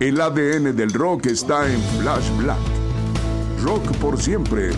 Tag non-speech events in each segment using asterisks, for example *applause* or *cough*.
El ADN del rock está en Flash Black. Rock por siempre.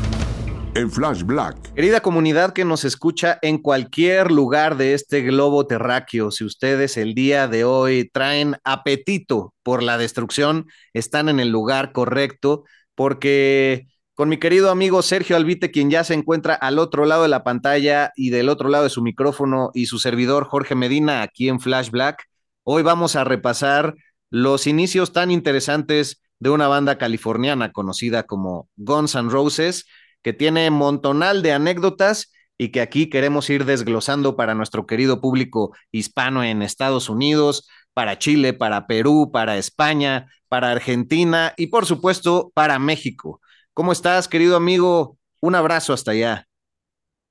En Flash Black. Querida comunidad que nos escucha en cualquier lugar de este globo terráqueo, si ustedes el día de hoy traen apetito por la destrucción, están en el lugar correcto, porque con mi querido amigo Sergio Albite, quien ya se encuentra al otro lado de la pantalla y del otro lado de su micrófono, y su servidor Jorge Medina aquí en Flash Black, hoy vamos a repasar los inicios tan interesantes de una banda californiana conocida como Guns N' Roses, que tiene montonal de anécdotas y que aquí queremos ir desglosando para nuestro querido público hispano en Estados Unidos, para Chile, para Perú, para España, para Argentina y por supuesto para México. ¿Cómo estás, querido amigo? Un abrazo hasta allá.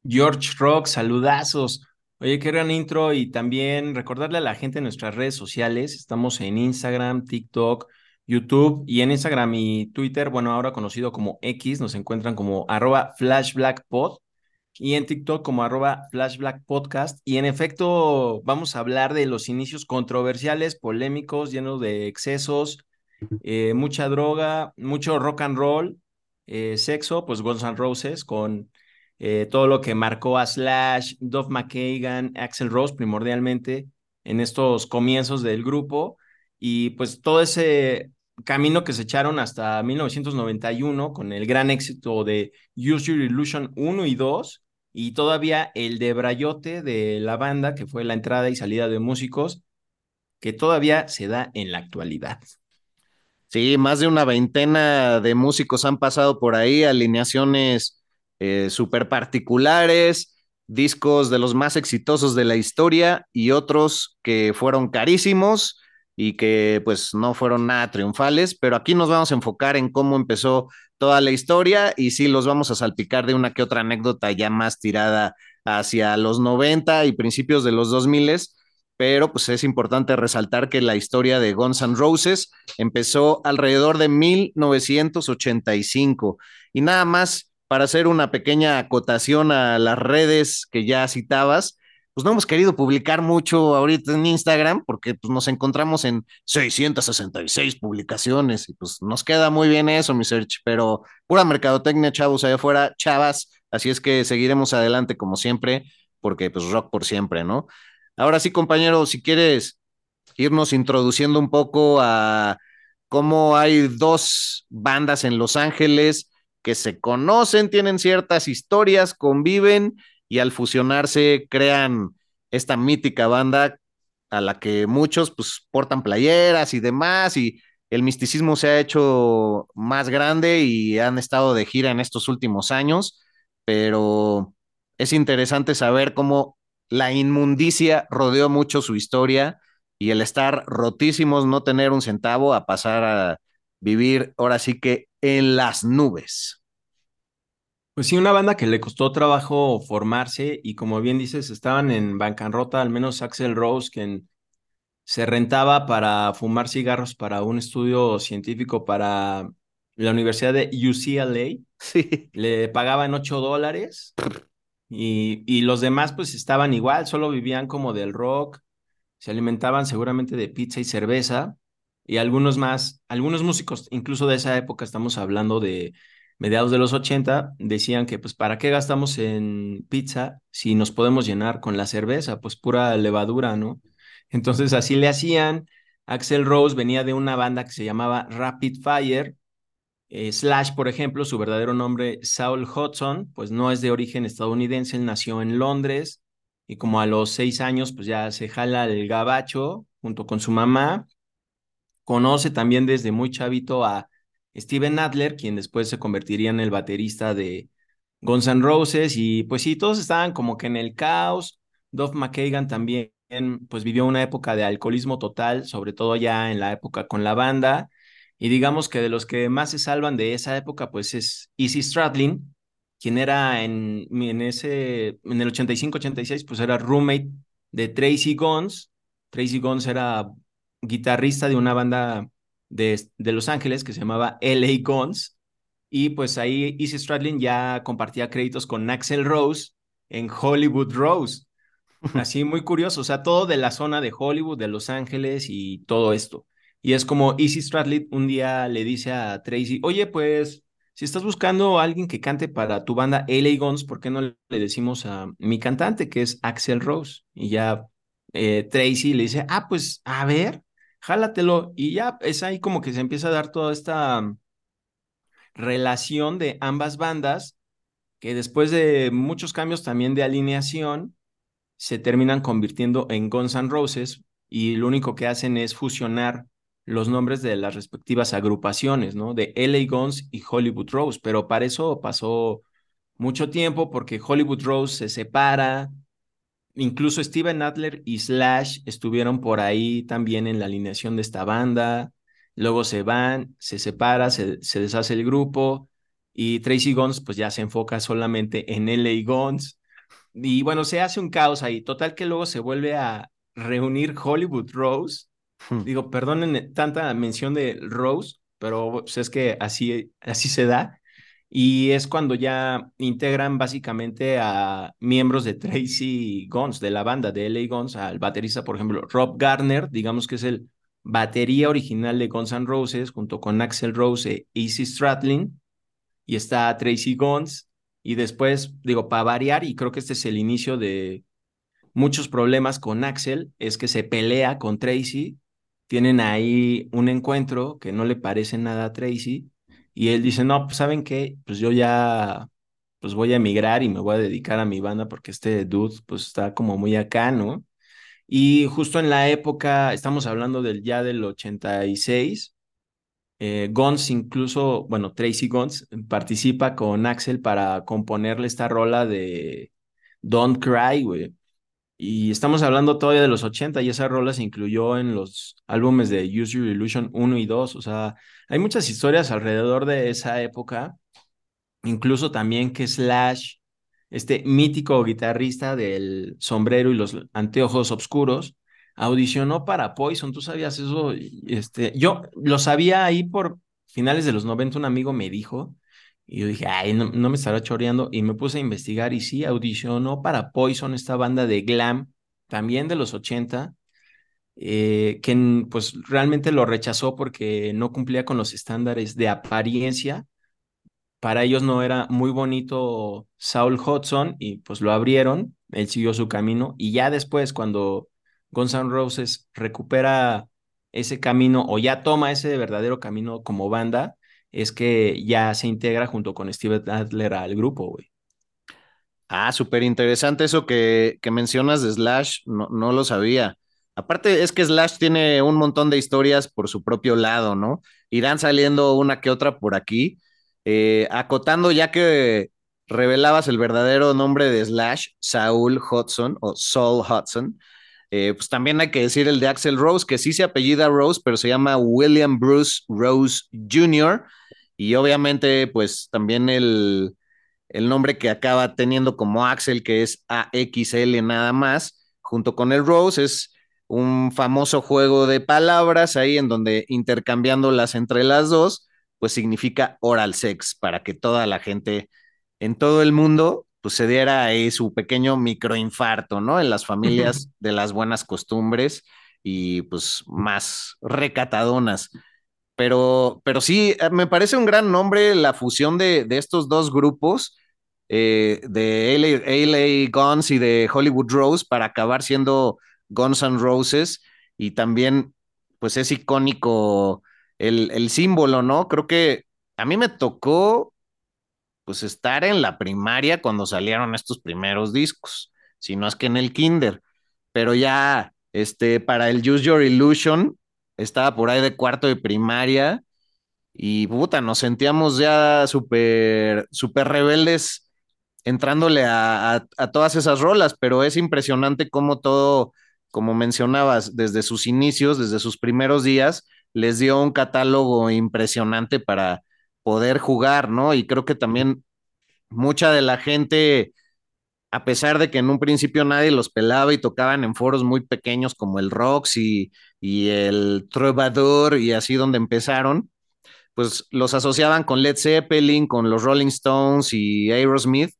George Rock, saludazos. Oye, qué gran intro y también recordarle a la gente en nuestras redes sociales, estamos en Instagram, TikTok, YouTube y en Instagram y Twitter, bueno, ahora conocido como X, nos encuentran como arroba flashblackpod y en TikTok como arroba flashblackpodcast. Y en efecto, vamos a hablar de los inicios controversiales, polémicos, llenos de excesos, eh, mucha droga, mucho rock and roll, eh, sexo, pues Guns N' Roses con eh, todo lo que marcó a Slash, Duff McKagan, Axel Rose primordialmente en estos comienzos del grupo y pues todo ese camino que se echaron hasta 1991 con el gran éxito de Use Your Illusion 1 y 2 y todavía el de Brayote de la banda que fue la entrada y salida de músicos que todavía se da en la actualidad. Sí, más de una veintena de músicos han pasado por ahí, alineaciones eh, particulares, discos de los más exitosos de la historia y otros que fueron carísimos y que pues no fueron nada triunfales, pero aquí nos vamos a enfocar en cómo empezó toda la historia y sí los vamos a salpicar de una que otra anécdota ya más tirada hacia los 90 y principios de los 2000, pero pues es importante resaltar que la historia de Guns N' Roses empezó alrededor de 1985 y nada más para hacer una pequeña acotación a las redes que ya citabas, pues no hemos querido publicar mucho ahorita en Instagram porque pues, nos encontramos en 666 publicaciones y pues nos queda muy bien eso, mi search, pero pura mercadotecnia, chavos, allá afuera, chavas, así es que seguiremos adelante como siempre, porque pues rock por siempre, ¿no? Ahora sí, compañero, si quieres irnos introduciendo un poco a cómo hay dos bandas en Los Ángeles, que se conocen, tienen ciertas historias, conviven y al fusionarse crean esta mítica banda a la que muchos pues portan playeras y demás y el misticismo se ha hecho más grande y han estado de gira en estos últimos años, pero es interesante saber cómo la inmundicia rodeó mucho su historia y el estar rotísimos, no tener un centavo, a pasar a vivir ahora sí que en las nubes. Pues sí, una banda que le costó trabajo formarse y como bien dices, estaban en bancarrota, al menos Axel Rose, quien se rentaba para fumar cigarros para un estudio científico para la Universidad de UCLA. Sí. Le pagaban 8 dólares y, y los demás pues estaban igual, solo vivían como del rock, se alimentaban seguramente de pizza y cerveza y algunos más, algunos músicos, incluso de esa época, estamos hablando de mediados de los 80, decían que pues para qué gastamos en pizza si nos podemos llenar con la cerveza, pues pura levadura, ¿no? Entonces así le hacían. Axel Rose venía de una banda que se llamaba Rapid Fire. Eh, Slash, por ejemplo, su verdadero nombre, Saul Hudson, pues no es de origen estadounidense, él nació en Londres y como a los seis años, pues ya se jala el gabacho junto con su mamá. Conoce también desde muy chavito a Steven Adler, quien después se convertiría en el baterista de Guns N' Roses y pues sí, todos estaban como que en el caos. Duff McKagan también pues vivió una época de alcoholismo total, sobre todo ya en la época con la banda. Y digamos que de los que más se salvan de esa época, pues es Easy Stradlin, quien era en, en ese, en el 85-86, pues era roommate de Tracy Guns. Tracy Guns era guitarrista de una banda de, de Los Ángeles que se llamaba LA Guns. Y pues ahí Easy Stradlin ya compartía créditos con Axel Rose en Hollywood Rose. *laughs* Así muy curioso, o sea, todo de la zona de Hollywood, de Los Ángeles y todo esto. Y es como Easy Stradlin un día le dice a Tracy, oye, pues si estás buscando a alguien que cante para tu banda LA Guns, ¿por qué no le decimos a mi cantante, que es Axel Rose? Y ya eh, Tracy le dice, ah, pues a ver, jálatelo. Y ya es ahí como que se empieza a dar toda esta relación de ambas bandas, que después de muchos cambios también de alineación, se terminan convirtiendo en Guns N' Roses y lo único que hacen es fusionar los nombres de las respectivas agrupaciones, ¿no? De LA Guns y Hollywood Rose, pero para eso pasó mucho tiempo porque Hollywood Rose se separa, incluso Steven Adler y Slash estuvieron por ahí también en la alineación de esta banda, luego se van, se separa, se, se deshace el grupo y Tracy Guns pues ya se enfoca solamente en LA Guns y bueno, se hace un caos ahí. Total que luego se vuelve a reunir Hollywood Rose. Hmm. Digo, perdonen tanta mención de Rose, pero pues, es que así, así se da. Y es cuando ya integran básicamente a miembros de Tracy Guns, de la banda de LA Guns, al baterista, por ejemplo, Rob Garner, digamos que es el batería original de Guns N' Roses, junto con Axel Rose e Easy Stradlin. Y está Tracy Guns, y después, digo, para variar, y creo que este es el inicio de muchos problemas con Axel, es que se pelea con Tracy, tienen ahí un encuentro que no le parece nada a Tracy, y él dice, no, pues saben qué, pues yo ya, pues voy a emigrar y me voy a dedicar a mi banda porque este dude, pues está como muy acá, ¿no? Y justo en la época, estamos hablando del ya del 86, eh, Guns incluso, bueno, Tracy Guns participa con Axel para componerle esta rola de Don't Cry, güey. Y estamos hablando todavía de los 80 y esa rola se incluyó en los álbumes de Use Your Illusion 1 y 2. O sea, hay muchas historias alrededor de esa época. Incluso también que Slash, este mítico guitarrista del sombrero y los anteojos oscuros, audicionó para Poison, ¿tú sabías eso? Este, yo lo sabía ahí por finales de los 90, un amigo me dijo, y yo dije, ay, no, me estará choreando, y me puse a investigar, y sí, audicionó para Poison, esta banda de glam, también de los 80, eh, que pues realmente lo rechazó porque no cumplía con los estándares de apariencia. Para ellos no era muy bonito Saul Hudson y pues lo abrieron, él siguió su camino y ya después cuando Guns N' Roses recupera ese camino o ya toma ese verdadero camino como banda, es que ya se integra junto con Steve Adler al grupo, güey. Ah, súper interesante eso que, que, mencionas de Slash, no, no lo sabía. Aparte es que Slash tiene un montón de historias por su propio lado, ¿no? Irán saliendo una que otra por aquí. Eh, acotando ya que revelabas el verdadero nombre de Slash, Saul Hudson o Saul Hudson, eh, pues también hay que decir el de Axel Rose, que sí se apellida Rose, pero se llama William Bruce Rose Jr. Y obviamente, pues también el, el nombre que acaba teniendo como Axel, que es AXL nada más, junto con el Rose, es un famoso juego de palabras ahí en donde intercambiándolas entre las dos, pues significa oral sex, para que toda la gente en todo el mundo pues se diera ahí su pequeño microinfarto, ¿no? En las familias de las buenas costumbres y pues más recatadonas. Pero, pero sí, eh, me parece un gran nombre la fusión de, estos dos grupos, eh, de LA, Guns y de Hollywood Rose, para acabar siendo Guns N' Roses y también pues es icónico el, el símbolo, ¿no? Creo que a mí me tocó pues estar en la primaria cuando salieron estos primeros discos, si no es que en el kinder, pero ya este para el Use Your Illusion estaba por ahí de cuarto de primaria y puta, nos sentíamos ya súper, súper rebeldes entrándole a, a, a, todas esas rolas, pero es impresionante cómo todo, como mencionabas, desde sus inicios, desde sus primeros días, les dio un catálogo impresionante para poder jugar, ¿no? Y creo que también mucha de la gente, a pesar de que en un principio nadie los pelaba y tocaban en foros muy pequeños como el Roxy y el Trovador y así donde empezaron, pues los asociaban con Led Zeppelin, con los Rolling Stones y Aerosmith.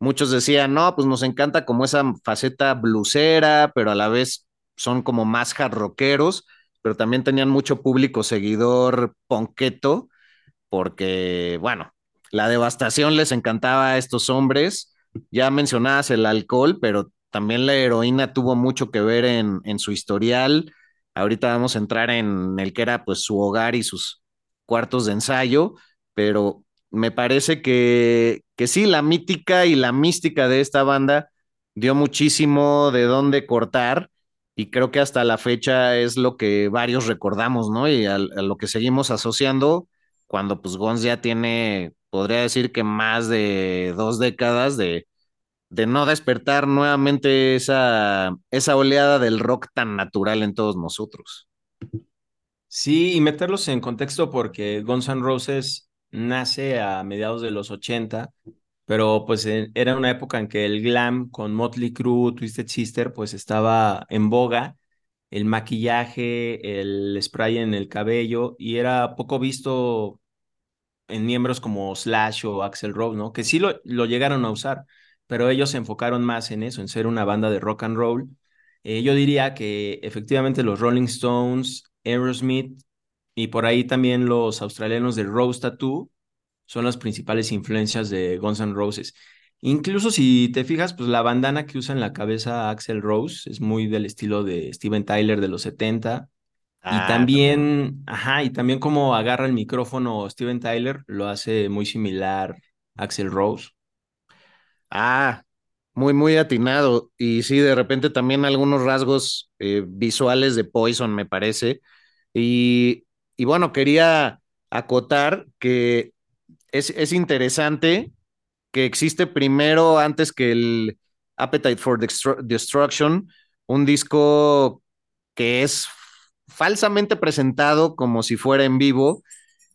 Muchos decían, no, pues nos encanta como esa faceta blusera, pero a la vez son como más hard rockeros, pero también tenían mucho público seguidor ponqueto, porque, bueno, la devastación les encantaba a estos hombres. Ya mencionabas el alcohol, pero también la heroína tuvo mucho que ver en, en su historial. Ahorita vamos a entrar en el que era pues su hogar y sus cuartos de ensayo, pero me parece que, que sí, la mítica y la mística de esta banda dio muchísimo de dónde cortar y creo que hasta la fecha es lo que varios recordamos, ¿no? Y a, a lo que seguimos asociando cuando pues Gons ya tiene, podría decir que más de dos décadas de, de no despertar nuevamente esa, esa oleada del rock tan natural en todos nosotros. Sí, y meterlos en contexto porque Guns N' Roses nace a mediados de los 80, pero pues era una época en que el glam con Motley Crue, Twisted Sister, pues estaba en boga, el maquillaje, el spray en el cabello, y era poco visto en miembros como Slash o Axel Rose, ¿no? Que sí lo, lo llegaron a usar, pero ellos se enfocaron más en eso, en ser una banda de rock and roll. Eh, yo diría que efectivamente los Rolling Stones, Aerosmith y por ahí también los australianos de Rose Tattoo son las principales influencias de Guns N' Roses. Incluso si te fijas, pues la bandana que usa en la cabeza Axel Rose es muy del estilo de Steven Tyler de los 70. Ah, y también, no. ajá, y también como agarra el micrófono Steven Tyler, lo hace muy similar Axel Rose. Ah, muy, muy atinado. Y sí, de repente también algunos rasgos eh, visuales de Poison, me parece. Y, y bueno, quería acotar que es, es, interesante que existe primero, antes que el Appetite for Destruction, un disco que es falsamente presentado como si fuera en vivo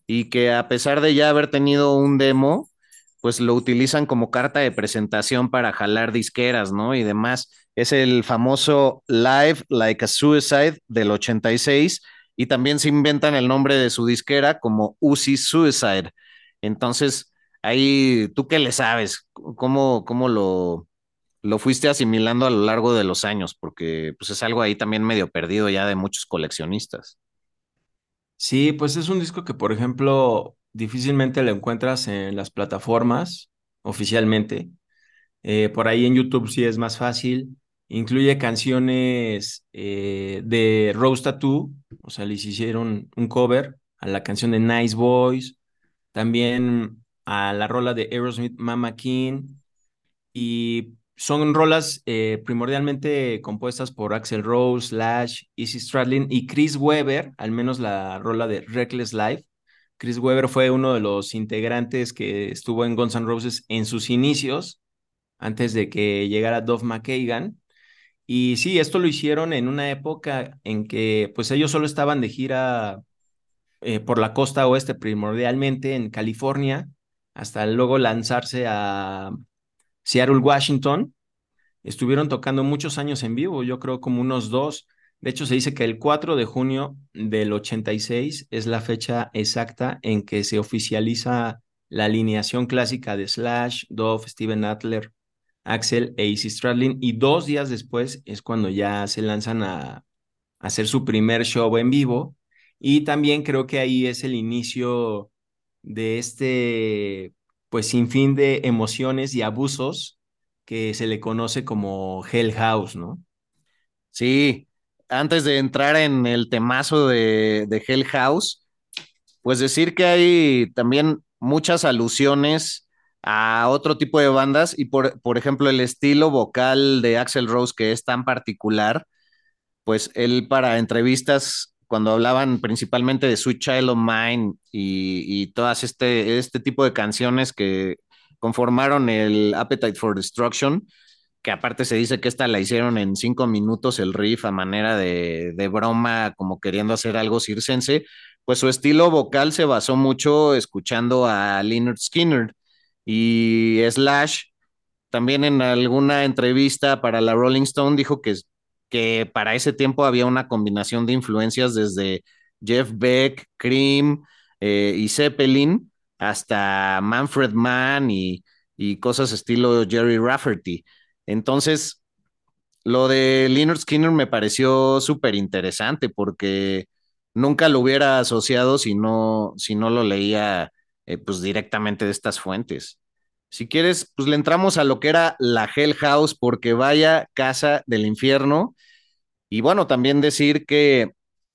y que a pesar de ya haber tenido un demo, pues lo utilizan como carta de presentación para jalar disqueras, ¿no? Y demás. Es el famoso Live Like a Suicide del 86 y también se inventan el nombre de su disquera como Uzi Suicide. Entonces, ahí, ¿tú qué le sabes? ¿Cómo, cómo lo, lo fuiste asimilando a lo largo de los años? Porque pues es algo ahí también medio perdido ya de muchos coleccionistas. Sí, pues es un disco que, por ejemplo, difícilmente lo encuentras en las plataformas oficialmente. Eh, por ahí en YouTube sí es más fácil. Incluye canciones eh, de Rose Tattoo, o sea, les hicieron un cover a la canción de Nice Boys, también a la rola de Aerosmith Mama King, y son rolas eh, primordialmente compuestas por Axel Rose, Slash, Easy Stradlin y Chris Webber, al menos la rola de Reckless Life. Chris Webber fue uno de los integrantes que estuvo en Guns N' Roses en sus inicios, antes de que llegara Dove McKagan. Y sí, esto lo hicieron en una época en que pues ellos solo estaban de gira eh, por la costa oeste, primordialmente en California, hasta luego lanzarse a Seattle, Washington. Estuvieron tocando muchos años en vivo, yo creo como unos dos. De hecho, se dice que el 4 de junio del 86 es la fecha exacta en que se oficializa la alineación clásica de Slash, Dove, Steven Adler, Axel e Izzy Stradlin. Y dos días después es cuando ya se lanzan a, a hacer su primer show en vivo. Y también creo que ahí es el inicio de este pues sin fin de emociones y abusos que se le conoce como Hell House, ¿no? Sí, antes de entrar en el temazo de, de Hell House, pues decir que hay también muchas alusiones a otro tipo de bandas y por, por ejemplo el estilo vocal de Axel Rose que es tan particular, pues él para entrevistas cuando hablaban principalmente de Sweet Child of Mine y, todas este, este tipo de canciones que conformaron el Appetite for Destruction, que aparte se dice que esta la hicieron en cinco minutos el riff a manera de, de broma, como queriendo hacer algo circense, pues su estilo vocal se basó mucho escuchando a Leonard Skinner y Slash. También en alguna entrevista para la Rolling Stone dijo que, que para ese tiempo había una combinación de influencias desde Jeff Beck, Cream eh, y Zeppelin hasta Manfred Mann y, cosas estilo Jerry Rafferty. Entonces, lo de Leonard Skinner me pareció súper interesante porque nunca lo hubiera asociado si no, si no lo leía eh, pues directamente de estas fuentes. Si quieres, pues le entramos a lo que era la Hell House, porque vaya casa del infierno. Y bueno, también decir que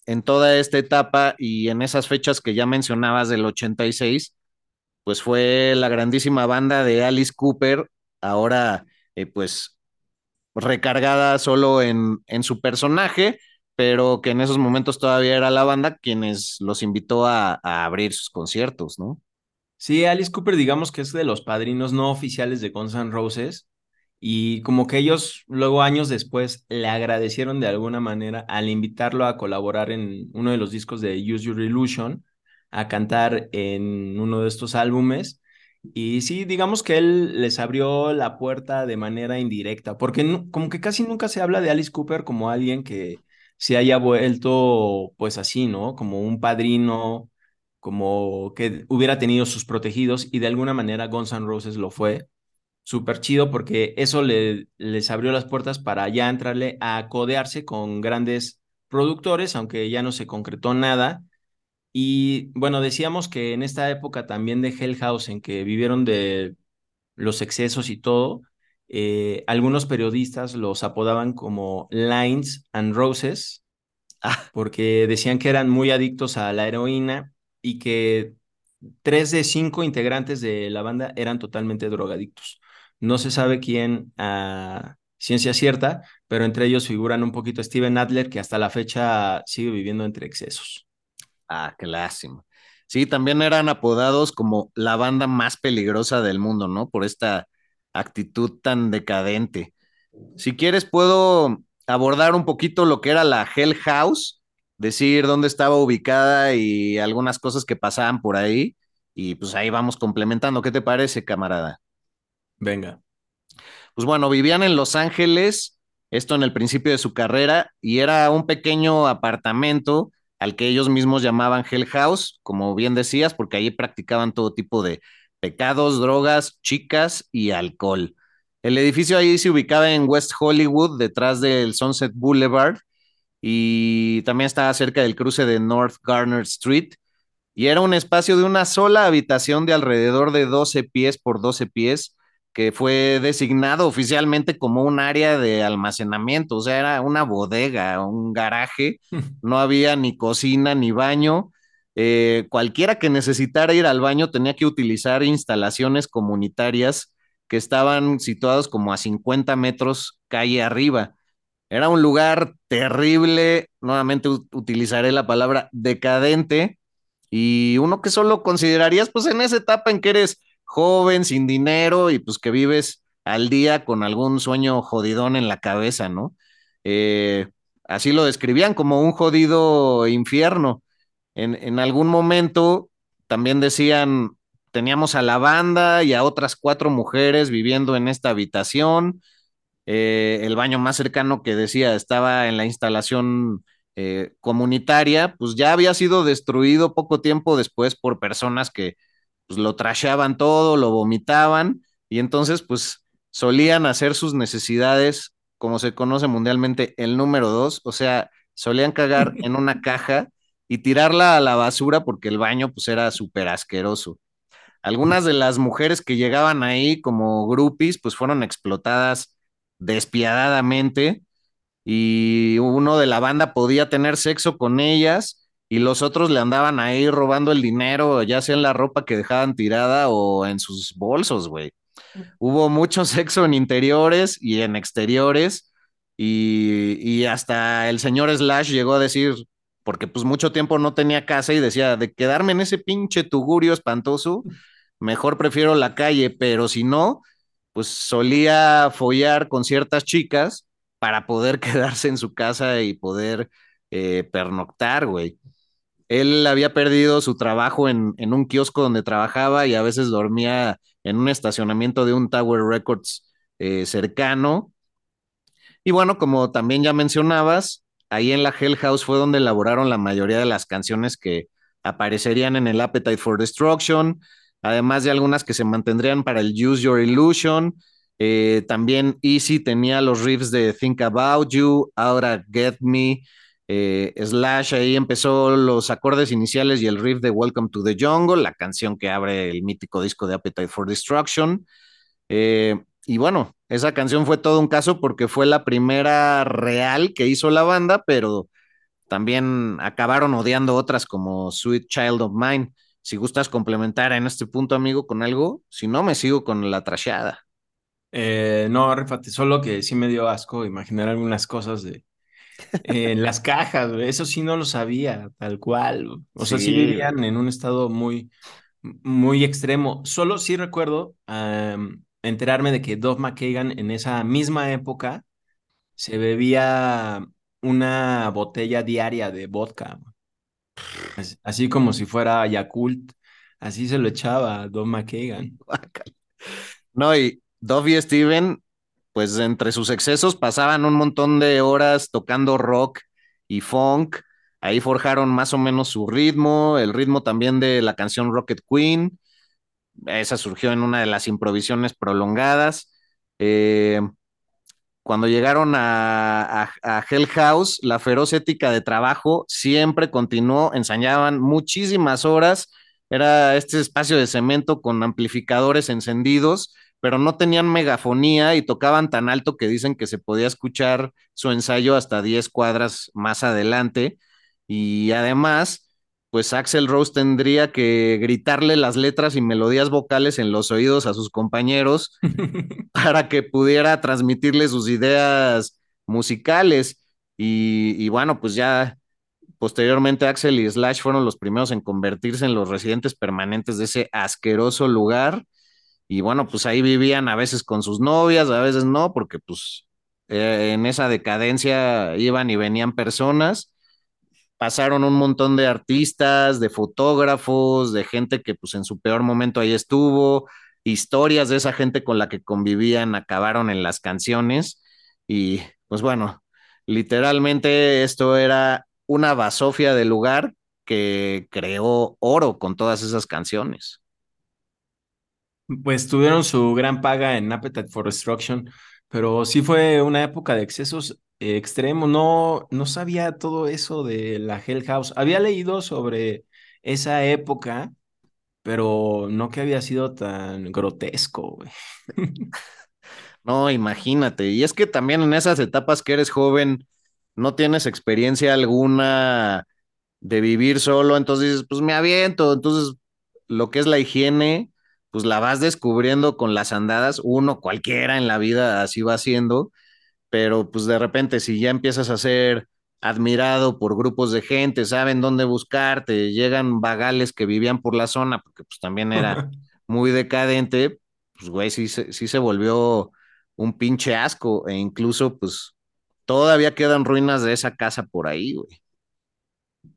en toda esta etapa y en esas fechas que ya mencionabas del 86, pues fue la grandísima banda de Alice Cooper, ahora eh, pues recargada solo en, en su personaje, pero que en esos momentos todavía era la banda quienes los invitó a, a, abrir sus conciertos, ¿no? Sí, Alice Cooper, digamos que es de los padrinos no oficiales de Guns N' Roses, y como que ellos luego años después le agradecieron de alguna manera al invitarlo a colaborar en uno de los discos de Use Your Illusion, a cantar en uno de estos álbumes. Y sí, digamos que él les abrió la puerta de manera indirecta, porque como que casi nunca se habla de Alice Cooper como alguien que se haya vuelto pues así, ¿no? Como un padrino, como que hubiera tenido sus protegidos y de alguna manera Guns N' Roses lo fue. Súper chido porque eso le, les abrió las puertas para ya entrarle a codearse con grandes productores, aunque ya no se concretó nada. Y bueno, decíamos que en esta época también de Hell House, en que vivieron de los excesos y todo, eh, algunos periodistas los apodaban como Lines and Roses, ah. porque decían que eran muy adictos a la heroína y que tres de cinco integrantes de la banda eran totalmente drogadictos. No se sabe quién a ciencia cierta, pero entre ellos figuran un poquito Steven Adler, que hasta la fecha sigue viviendo entre excesos. Ah, qué. Sí, también eran apodados como la banda más peligrosa del mundo, ¿no? Por esta actitud tan decadente. Si quieres, puedo abordar un poquito lo que era la Hell House, decir dónde estaba ubicada y algunas cosas que pasaban por ahí. Y pues ahí vamos complementando. ¿Qué te parece, camarada? Venga. Pues bueno, vivían en Los Ángeles, esto en el principio de su carrera, y era un pequeño apartamento al que ellos mismos llamaban Hell House, como bien decías, porque allí practicaban todo tipo de pecados, drogas, chicas y alcohol. El edificio ahí se ubicaba en West Hollywood, detrás del Sunset Boulevard, y también estaba cerca del cruce de North Garner Street, y era un espacio de una sola habitación de alrededor de 12 pies por 12 pies, que fue designado oficialmente como un área de almacenamiento, o sea, era una bodega, un garaje, *laughs* no había ni cocina ni baño. Eh, cualquiera que necesitara ir al baño tenía que utilizar instalaciones comunitarias que estaban situados como a 50 metros calle arriba. Era un lugar terrible, nuevamente utilizaré la palabra decadente, y uno que solo considerarías pues en esa etapa en que eres joven, sin dinero y pues que vives al día con algún sueño jodidón en la cabeza, ¿no? Eh, así lo describían como un jodido infierno. En, en, algún momento también decían, teníamos a la banda y a otras cuatro mujeres viviendo en esta habitación. Eh, el baño más cercano que decía estaba en la instalación eh, comunitaria, pues ya había sido destruido poco tiempo después por personas que pues lo trasheaban todo, lo vomitaban y entonces pues solían hacer sus necesidades, como se conoce mundialmente, el número dos, o sea, solían cagar en una caja y tirarla a la basura porque el baño pues era súper asqueroso. Algunas de las mujeres que llegaban ahí como groupies pues fueron explotadas despiadadamente y uno de la banda podía tener sexo con ellas y los otros le andaban ahí robando el dinero, ya sea en la ropa que dejaban tirada o en sus bolsos, güey. Hubo mucho *laughs* sexo en interiores y en exteriores y, y hasta el señor Slash llegó a decir, porque pues mucho tiempo no tenía casa y decía, de quedarme en ese pinche tugurio espantoso, mejor prefiero la calle, pero si no, pues solía follar con ciertas chicas para poder *laughs* quedarse en su casa y poder eh, pernoctar, güey. Él había perdido su trabajo en, un kiosco donde trabajaba y a veces dormía en un estacionamiento de un Tower Records eh, cercano. Y bueno, como también ya mencionabas, ahí en la Hell House fue donde elaboraron la mayoría de las canciones que aparecerían en el Appetite for Destruction, además de algunas que se mantendrían para el Use Your Illusion. Eh, también Easy tenía los riffs de Think About You, Ahora Get Me, eh, Slash ahí empezó los acordes iniciales y el riff de Welcome to the Jungle, la canción que abre el mítico disco de Appetite for Destruction. Eh, y bueno, esa canción fue todo un caso porque fue la primera real que hizo la banda, pero también acabaron odiando otras como Sweet Child of Mine. Si gustas complementar en este punto, amigo, con algo, si no, me sigo con la trasheada. Eh, no, refate, solo que sí me dio asco imaginar algunas cosas de en las cajas, eso sí no lo sabía, tal cual. O sea, sí vivían en un estado muy, muy extremo. Solo sí recuerdo um, enterarme de que Dove McKagan en esa misma época se bebía una botella diaria de vodka. Así como si fuera Yakult. Así se lo echaba Dove McKagan. *laughs* No, y Dove y Steven, pues entre sus excesos pasaban un montón de horas tocando rock y funk. Ahí forjaron más o menos su ritmo, el ritmo también de la canción Rocket Queen esa surgió en una de las improvisiones prolongadas. Eh, cuando llegaron a, a, Hell House, la feroz ética de trabajo siempre continuó, ensañaban muchísimas horas, era este espacio de cemento con amplificadores encendidos, pero no tenían megafonía y tocaban tan alto que dicen que se podía escuchar su ensayo hasta 10 cuadras más adelante. Y además, pues Axel Rose tendría que gritarle las letras y melodías vocales en los oídos a sus compañeros *laughs* para que pudiera transmitirle sus ideas musicales. Y, y, bueno, pues ya posteriormente Axel y Slash fueron los primeros en convertirse en los residentes permanentes de ese asqueroso lugar. Y bueno, pues ahí vivían a veces con sus novias, a veces no, porque pues eh, en esa decadencia iban y venían personas pasaron un montón de artistas, de fotógrafos, de gente que pues en su peor momento ahí estuvo, historias de esa gente con la que convivían acabaron en las canciones y pues bueno, literalmente esto era una basofia del lugar que creó oro con todas esas canciones. Pues tuvieron su gran paga en Appetite for Destruction, pero sí fue una época de excesos extremo, no, no sabía todo eso de la Hell House. Había leído sobre esa época, pero no que había sido tan grotesco. *laughs* No, imagínate. Y es que también en esas etapas que eres joven, no tienes experiencia alguna de vivir solo, entonces dices, pues me aviento. Entonces, lo que es la higiene, pues la vas descubriendo con las andadas. Uno, cualquiera en la vida así va haciendo pero pues de repente si ya empiezas a ser admirado por grupos de gente, saben dónde buscarte, llegan vagales que vivían por la zona, porque pues también era *laughs* muy decadente, pues güey, sí, sí se volvió un pinche asco e incluso pues todavía quedan ruinas de esa casa por ahí, güey.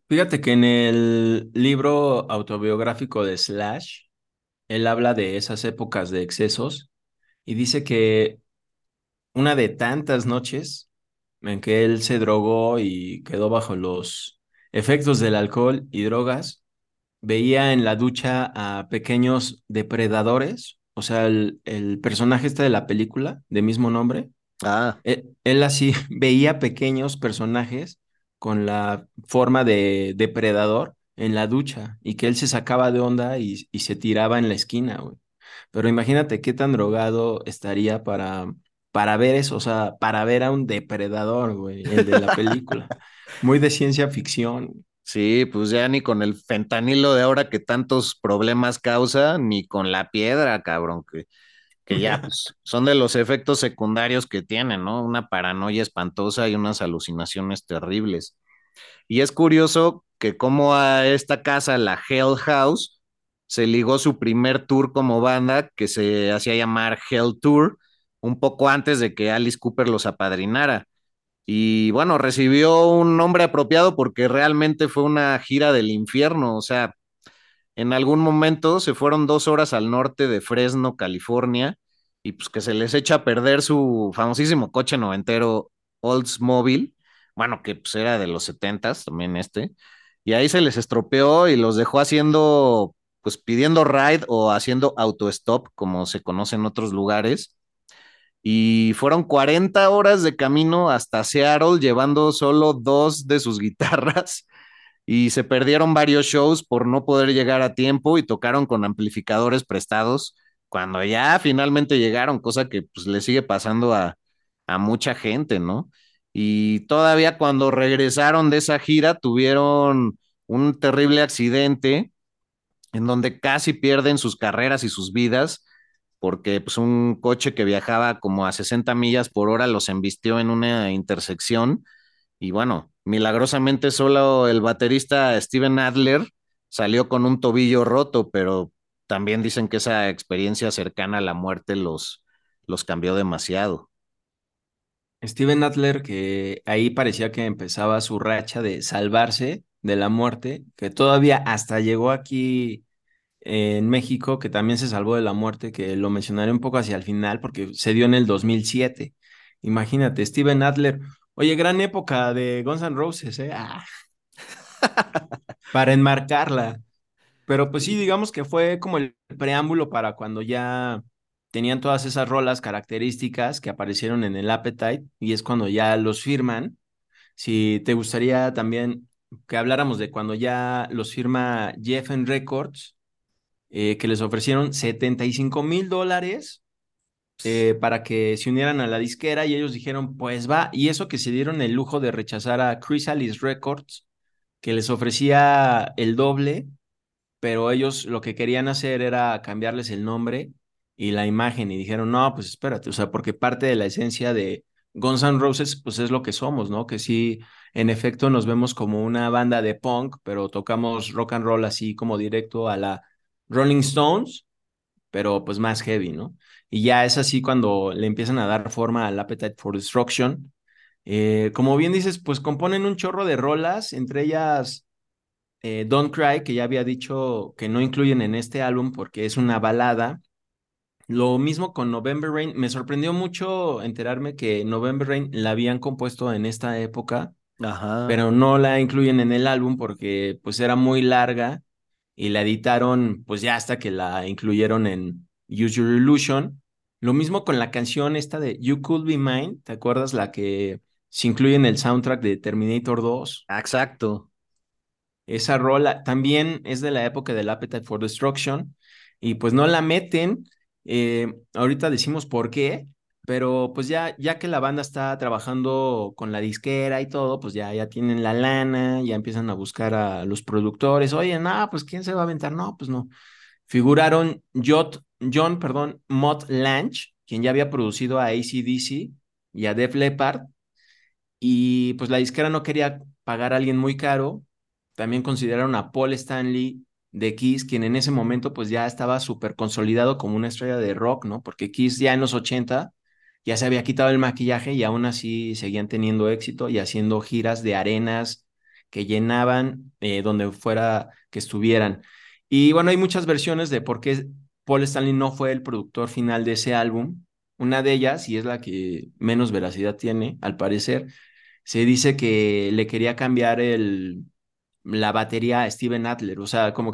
Fíjate que en el libro autobiográfico de Slash, él habla de esas épocas de excesos y dice que una de tantas noches en que él se drogó y quedó bajo los efectos del alcohol y drogas, veía en la ducha a pequeños depredadores, o sea, el, personaje este de la película, de mismo nombre. Ah. Él, así *laughs* veía pequeños personajes con la forma de depredador en la ducha y que él se sacaba de onda y, y se tiraba en la esquina, güey. Pero imagínate qué tan drogado estaría para para ver eso, o sea, para ver a un depredador, güey, el de la película. *laughs* Muy de ciencia ficción. Sí, pues ya ni con el fentanilo de ahora que tantos problemas causa, ni con la piedra, cabrón, que, que ya *laughs* pues, son de los efectos secundarios que tienen, ¿no? Una paranoia espantosa y unas alucinaciones terribles. Y es curioso que como a esta casa, la Hell House, se ligó su primer tour como banda que se hacía llamar Hell Tour, un poco antes de que Alice Cooper los apadrinara. Y bueno, recibió un nombre apropiado porque realmente fue una gira del infierno. O sea, en algún momento se fueron dos horas al norte de Fresno, California, y pues que se les echa a perder su famosísimo coche noventero Oldsmobile, bueno, que pues era de los setentas también este, y ahí se les estropeó y los dejó haciendo, pues pidiendo ride o haciendo auto-stop, como se conoce en otros lugares y fueron 40 horas de camino hasta Seattle llevando solo dos de sus *laughs* guitarras y se perdieron varios shows por no poder llegar a tiempo y tocaron con amplificadores prestados cuando ya finalmente llegaron, cosa que pues le sigue pasando a, a mucha gente, ¿no? Y todavía cuando regresaron de esa gira tuvieron un terrible accidente en donde casi pierden sus carreras y sus vidas porque pues, un coche que viajaba como a 60 millas por hora los embistió en una intersección y bueno, milagrosamente solo el baterista Steven Adler salió con un tobillo roto, pero también dicen que esa experiencia cercana a la muerte los, los cambió demasiado. Steven Adler, que ahí parecía que empezaba su racha de salvarse de la muerte, que todavía hasta llegó aquí en México que también se salvó de la muerte, que lo mencionaré un poco hacia el final porque se dio en el 2007. Imagínate, Steven Adler. Oye, gran época de Guns N' Roses, ¿eh? Ah. *laughs* para enmarcarla. Pero pues sí, digamos que fue como el preámbulo para cuando ya tenían todas esas rolas características que aparecieron en el Appetite y es cuando ya los firman. Si te gustaría también que habláramos de cuando ya los firma Jeffen Records, eh, que les ofrecieron 75 mil dólares eh, para que se unieran a la disquera y ellos dijeron, pues va, y eso que se dieron el lujo de rechazar a Chrysalis Records, que les ofrecía el doble, pero ellos lo que querían hacer era cambiarles el nombre y la imagen y dijeron, no, pues espérate, o sea, porque parte de la esencia de Guns N' Roses, pues es lo que somos, ¿no? Que sí, en efecto nos vemos como una banda de punk, pero tocamos rock and roll así como directo a la Rolling Stones, pero pues más heavy, ¿no? Y ya es así cuando le empiezan a dar forma al Appetite for Destruction. Eh, como bien dices, pues componen un chorro de rolas, entre ellas eh, Don't Cry, que ya había dicho que no incluyen en este álbum porque es una balada. Lo mismo con November Rain. Me sorprendió mucho enterarme que November Rain la habían compuesto en esta época, pero no la incluyen en el álbum porque pues era muy larga y la editaron pues ya hasta que la incluyeron en Use Your Illusion. Lo mismo con la canción esta de You Could Be Mine, ¿te acuerdas? La que se incluye en el soundtrack de Terminator 2. Exacto. Esa rola también es de la época del Appetite for Destruction y pues no la meten. Eh, ahorita decimos por qué, pero pues ya, ya que la banda está trabajando con la disquera y todo, pues ya, ya tienen la lana, ya empiezan a buscar a los productores. Oye, no, pues ¿quién se va a aventar? No, pues no. Figuraron John, perdón, Mott Lange, quien ya había producido a ACDC y a Def Leppard, y pues la disquera no quería pagar a alguien muy caro. También consideraron a Paul Stanley de Kiss, quien en ese momento pues ya estaba súper consolidado como una estrella de rock, ¿no? Porque Kiss ya en los 80 ya se había quitado el maquillaje y aún así seguían teniendo éxito y haciendo giras de arenas que llenaban eh, donde fuera que estuvieran. Y bueno, hay muchas versiones de por qué Paul Stanley no fue el productor final de ese álbum. Una de ellas, y es la que menos veracidad tiene, al parecer, se dice que le quería cambiar el, la batería a Steven Adler, o sea, como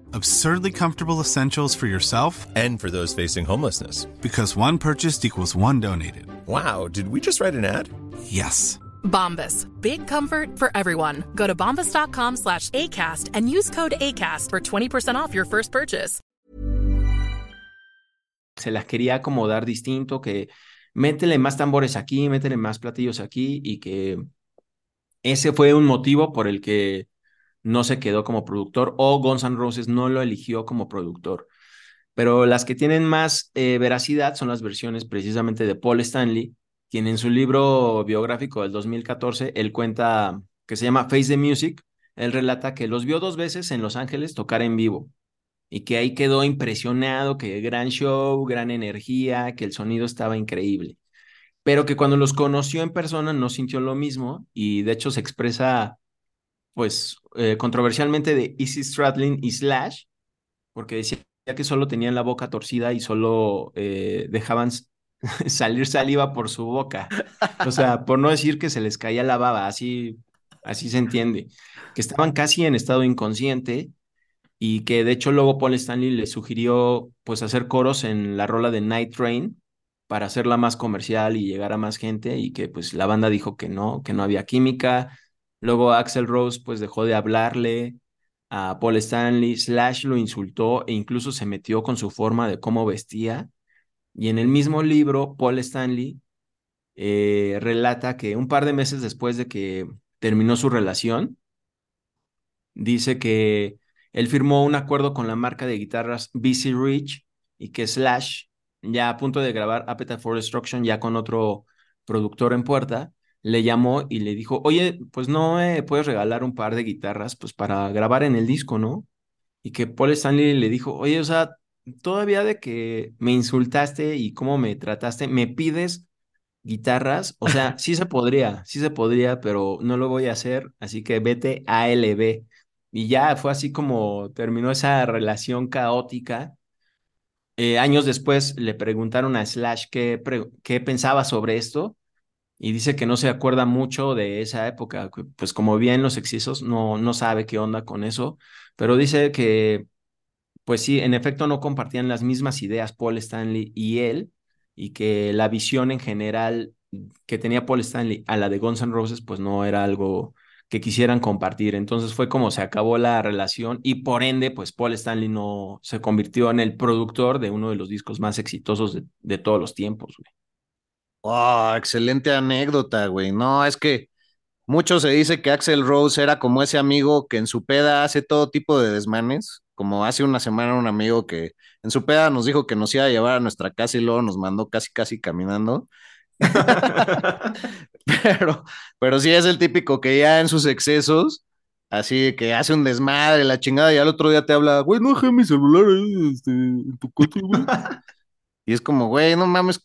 Absurdly comfortable essentials for yourself and for those facing homelessness. Because one purchased equals one donated. Wow, did we just write an ad? Yes. Bombas. Big comfort for everyone. Go to bombas.com slash ACAST and use code ACAST for 20% off your first purchase. Se las quería acomodar distinto, que métele más tambores aquí, métele más platillos aquí y que ese fue un motivo por el que no se quedó como productor o Guns N' Roses no lo eligió como productor. Pero las que tienen más eh, veracidad son las versiones precisamente de Paul Stanley, quien en su libro biográfico del 2014, él cuenta que se llama Face the Music, él relata que los vio dos veces en Los Ángeles tocar en vivo y que ahí quedó impresionado, que gran show, gran energía, que el sonido estaba increíble, pero que cuando los conoció en persona no sintió lo mismo y de hecho se expresa pues eh, controversialmente de Easy Stradlin y Slash, porque decía que solo tenían la boca torcida y solo eh, dejaban *laughs* salir saliva por su boca. O sea, por no decir que se les caía la baba, así, así se entiende. Que estaban casi en estado inconsciente y que de hecho luego Paul Stanley le sugirió pues hacer coros en la rola de Night Train para hacerla más comercial y llegar a más gente y que pues la banda dijo que no, que no había química. Luego Axel Rose pues dejó de hablarle a Paul Stanley, Slash lo insultó e incluso se metió con su forma de cómo vestía. Y en el mismo libro, Paul Stanley eh, relata que un par de meses después de que terminó su relación, dice que él firmó un acuerdo con la marca de guitarras BC Rich y que Slash, ya a punto de grabar Appetite for Destruction, ya con otro productor en puerta, le llamó y le dijo, oye, pues no me puedes regalar un par de guitarras pues para grabar en el disco, ¿no? Y que Paul Stanley le dijo, oye, o sea, todavía de que me insultaste y cómo me trataste, me pides guitarras, o sea, sí se podría, sí se podría, pero no lo voy a hacer, así que vete a LB. Y ya fue así como terminó esa relación caótica. Eh, años después le preguntaron a Slash qué, qué pensaba sobre esto y dice que no se acuerda mucho de esa época, pues como bien los excesos, no, no sabe qué onda con eso, pero dice que, pues sí, en efecto no compartían las mismas ideas Paul Stanley y él, y que la visión en general que tenía Paul Stanley a la de Guns N' Roses, pues no era algo que quisieran compartir. Entonces fue como se acabó la relación y por ende, pues Paul Stanley no se convirtió en el productor de uno de los discos más exitosos de, de todos los tiempos. Güey. Oh, excelente anécdota, güey. No, es que mucho se dice que Axel Rose era como ese amigo que en su peda hace todo tipo de desmanes. Como hace una semana un amigo que en su peda nos dijo que nos iba a llevar a nuestra casa y luego nos mandó casi, casi caminando. *laughs* *laughs* pero, pero sí es el típico que ya en sus excesos, así que hace un desmadre, la chingada, y al otro día te habla, güey, no dejé mi celular ahí, este, en tu coche, güey. *laughs* y es como, güey, no mames,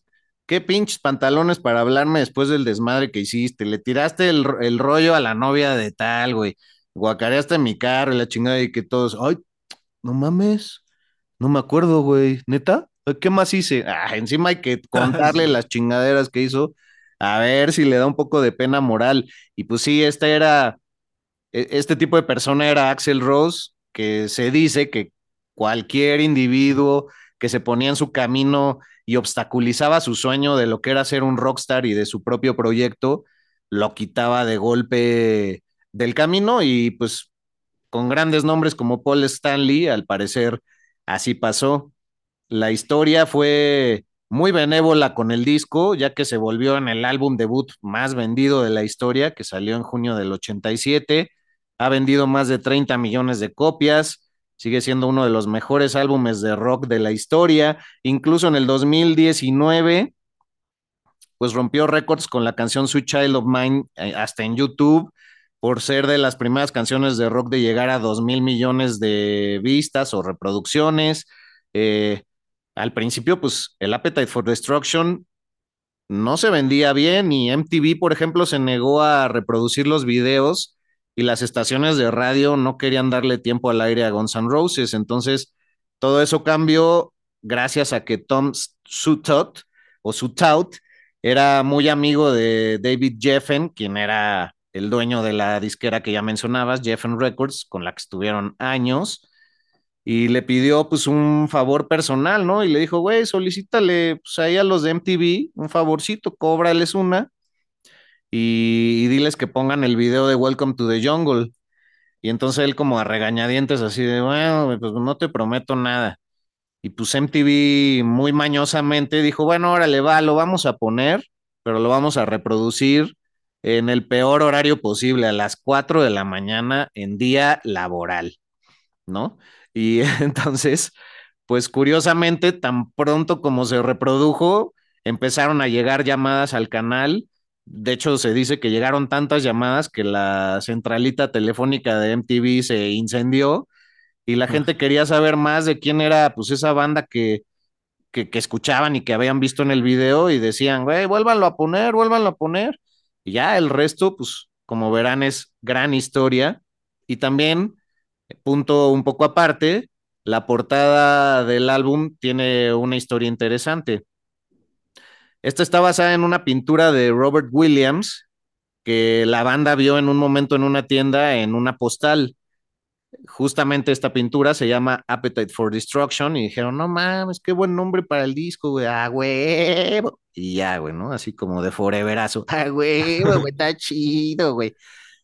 qué pinches pantalones para hablarme después del desmadre que hiciste. Le tiraste el, el rollo a la novia de tal, güey. Guacareaste mi carro y la chingada y que todos, ay, no mames, no me acuerdo, güey, neta. ¿Qué más hice? Ah, encima hay que *laughs* contarle las chingaderas que hizo, a ver si le da un poco de pena moral. Y pues sí, este era, e, este tipo de persona era Axel Rose, que se dice que cualquier individuo que se ponía en su camino y obstaculizaba su sueño de lo que era ser un rockstar y de su propio proyecto, lo quitaba de golpe del camino y pues con grandes nombres como Paul Stanley, al parecer así pasó. La historia fue muy benévola con el disco, ya que se volvió en el álbum debut más vendido de la historia, que salió en junio del 87. Ha vendido más de 30 millones de copias, sigue siendo uno de los mejores álbumes de rock de la historia. Incluso en el 2019, pues rompió récords con la canción Sweet Child of Mine, eh, hasta en YouTube, por ser de las primeras canciones de rock de llegar a 2 mil millones de vistas o reproducciones. Eh, al principio, pues el Appetite for Destruction no se vendía bien y MTV, por ejemplo, se negó a reproducir los videos y las estaciones de radio no querían darle tiempo al aire a Guns N' Roses. Entonces, todo eso cambió gracias a que Tom Sutout o Sutout era muy amigo de David Jeffen, quien era el dueño de la disquera que ya mencionabas, Jeffen Records, con la que estuvieron años y le pidió pues un favor personal, ¿no? Y le dijo, güey, solicítale pues ahí a los de MTV un favorcito, cóbrales una y, diles que pongan el video de Welcome to the Jungle. Y entonces él como a regañadientes así de, bueno, pues no te prometo nada. Y pues MTV muy mañosamente dijo, bueno, órale, va, lo vamos a poner, pero lo vamos a reproducir en el peor horario posible, a las 4 de la mañana en día laboral, ¿no? Y *laughs* entonces, pues curiosamente, tan pronto como se reprodujo, empezaron a llegar llamadas al canal. De hecho, se dice que llegaron tantas llamadas que la centralita telefónica de MTV se incendió y la gente quería saber más de quién era, pues, esa banda que, que, que escuchaban y que habían visto en el video y decían, güey, vuélvanlo a poner, vuélvanlo a poner. Y ya el resto, pues, como verán, es gran historia. Y también Punto un poco aparte, la portada del álbum tiene una historia interesante. Esta está basada en una pintura de Robert Williams que la banda vio en un momento en una tienda en una postal. Justamente esta pintura se llama Appetite for Destruction y dijeron, no mames, qué buen nombre para el disco, güey, ah, huevo. Y ya, güey, ¿no? Así como de foreverazo, *laughs* ah, huevo, güey, está chido, güey.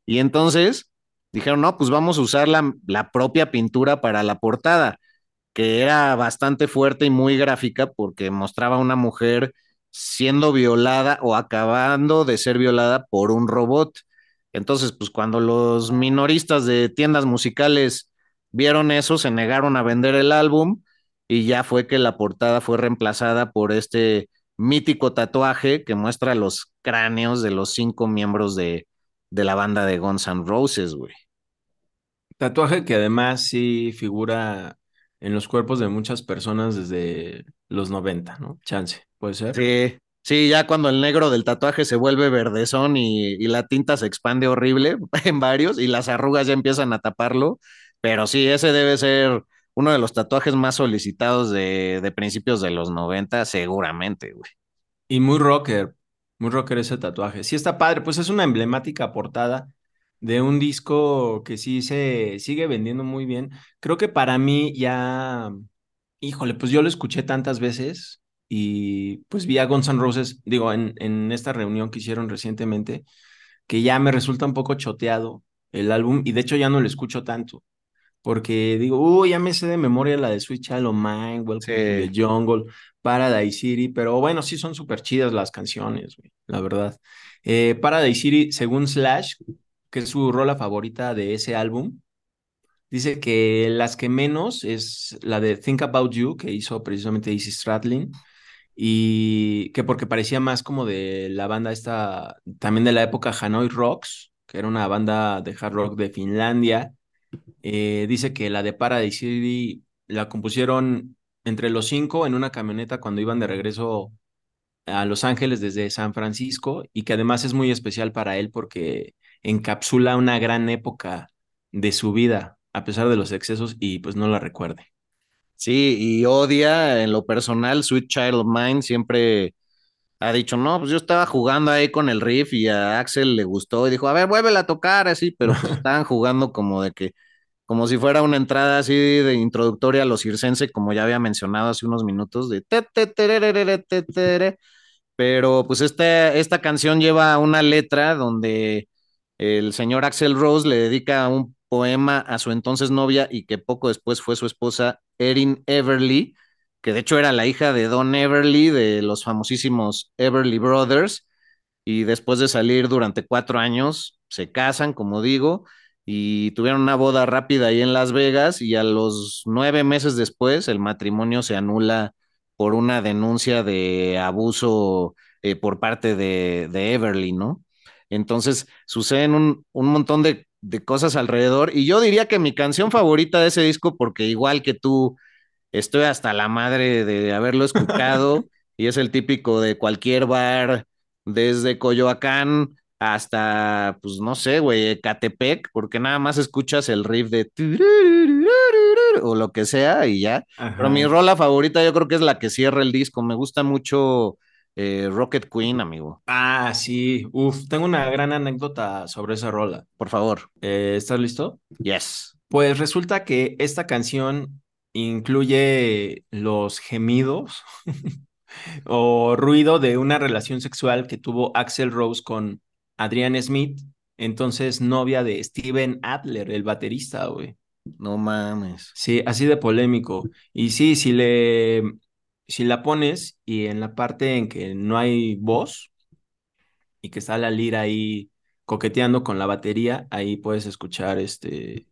Y entonces dijeron, no, pues vamos a usar la, la, propia pintura para la portada, que era bastante fuerte y muy gráfica porque mostraba a una mujer siendo violada o acabando de ser violada por un robot. Entonces, pues cuando los minoristas de tiendas musicales vieron eso, se negaron a vender el álbum y ya fue que la portada fue reemplazada por este mítico tatuaje que muestra los cráneos de los cinco miembros de, de la banda de Guns N' Roses, güey. Tatuaje que además sí figura en los cuerpos de muchas personas desde los 90, ¿no? Chance, puede ser. Sí, sí, ya cuando el negro del tatuaje se vuelve verdezón y, y la tinta se expande horrible *laughs* en varios y las arrugas ya empiezan a taparlo, pero sí, ese debe ser uno de los tatuajes más solicitados de, de principios de los 90, seguramente, güey. Y muy rocker, muy rocker ese tatuaje. Sí está padre, pues es una emblemática portada de un disco que sí se sigue vendiendo muy bien. Creo que para mí ya, híjole, pues yo lo escuché tantas veces y pues vi a Guns N' Roses, digo, en, en esta reunión que hicieron recientemente, que ya me resulta un poco choteado el álbum y de hecho ya no lo escucho tanto. Porque digo, uy, ya me sé de memoria la de Sweet Child of Mine, Welcome to the Jungle, Paradise City, pero bueno, sí son súper chidas las canciones, la verdad. Eh, Paradise City, según Slash, que es su rola favorita de ese álbum. Dice que las que menos es la de Think About You, que hizo precisamente Easy Stradlin, y que porque parecía más como de la banda esta, también de la época Hanoi Rocks, que era una banda de hard rock de Finlandia. Eh, dice que la de Paradise City la compusieron entre los cinco en una camioneta cuando iban de regreso a Los Ángeles desde San Francisco y que además es muy especial para él porque encapsula una gran época de su vida a pesar de los excesos y pues no la recuerde. Sí, y odia en lo personal, Sweet Child of Mine siempre ha dicho, no, pues yo estaba jugando ahí con el riff y a Axel le gustó y dijo, a ver, vuélvela a tocar así, pero pues *laughs* estaban jugando como de que, como si fuera una entrada así de introductoria a los circense, como ya había mencionado hace unos minutos, de te, te, te, pero pues esta, esta canción lleva una letra donde el señor Axel Rose le dedica un poema a su entonces novia y que poco después fue su esposa Erin Everly, que de hecho era la hija de Don Everly de los famosísimos Everly Brothers, y después de salir durante cuatro años, se casan, como digo, y tuvieron una boda rápida ahí en Las Vegas, y a los nueve meses después el matrimonio se anula por una denuncia de abuso eh, por parte de, de Everly, ¿no? Entonces suceden un, un montón de de cosas alrededor. Y yo diría que mi canción favorita de ese disco, porque igual que tú, estoy hasta la madre de haberlo escuchado, *laughs* y es el típico de cualquier bar, desde Coyoacán hasta, pues no sé, güey, Catepec, porque nada más escuchas el riff de o lo que sea y ya. Pero mi rola favorita yo creo que es la que cierra el disco. Me gusta mucho eh, Rocket Queen, amigo. Ah, sí. Uf, tengo una gran anécdota sobre esa rola. Por favor. Eh, ¿Estás listo? Yes. Pues resulta que esta canción incluye los gemidos *laughs* o ruido de una relación sexual que tuvo Axel Rose con Adrian Smith, entonces novia de Steven Adler, el baterista, güey. No mames. Sí, así de polémico. Y sí, si le si la pones y en la parte en que no hay voz y que está la lira ahí coqueteando con la batería, ahí puedes escuchar este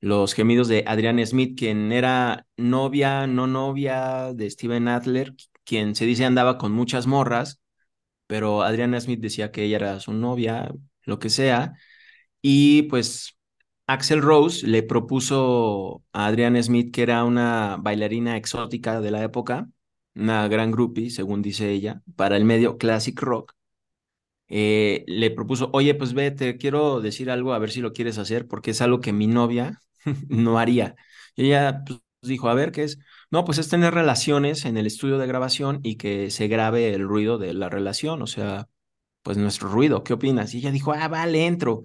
los gemidos de Adrian Smith, quien era novia, no novia de Steven Adler, quien se dice andaba con muchas morras, pero Adrian Smith decía que ella era su novia, lo que sea, y pues Axel Rose le propuso a Adrian Smith, que era una bailarina exótica de la época, una gran groupie, según dice ella, para el medio classic rock, eh, le propuso, oye, pues ve, te quiero decir algo, a ver si lo quieres hacer, porque es algo que mi novia *laughs* no haría. Y ella pues, dijo, a ver, ¿qué es? No, pues es tener relaciones en el estudio de grabación y que se grabe el ruido de la relación, o sea, pues nuestro ruido, ¿qué opinas? Y ella dijo, ah, vale, entro.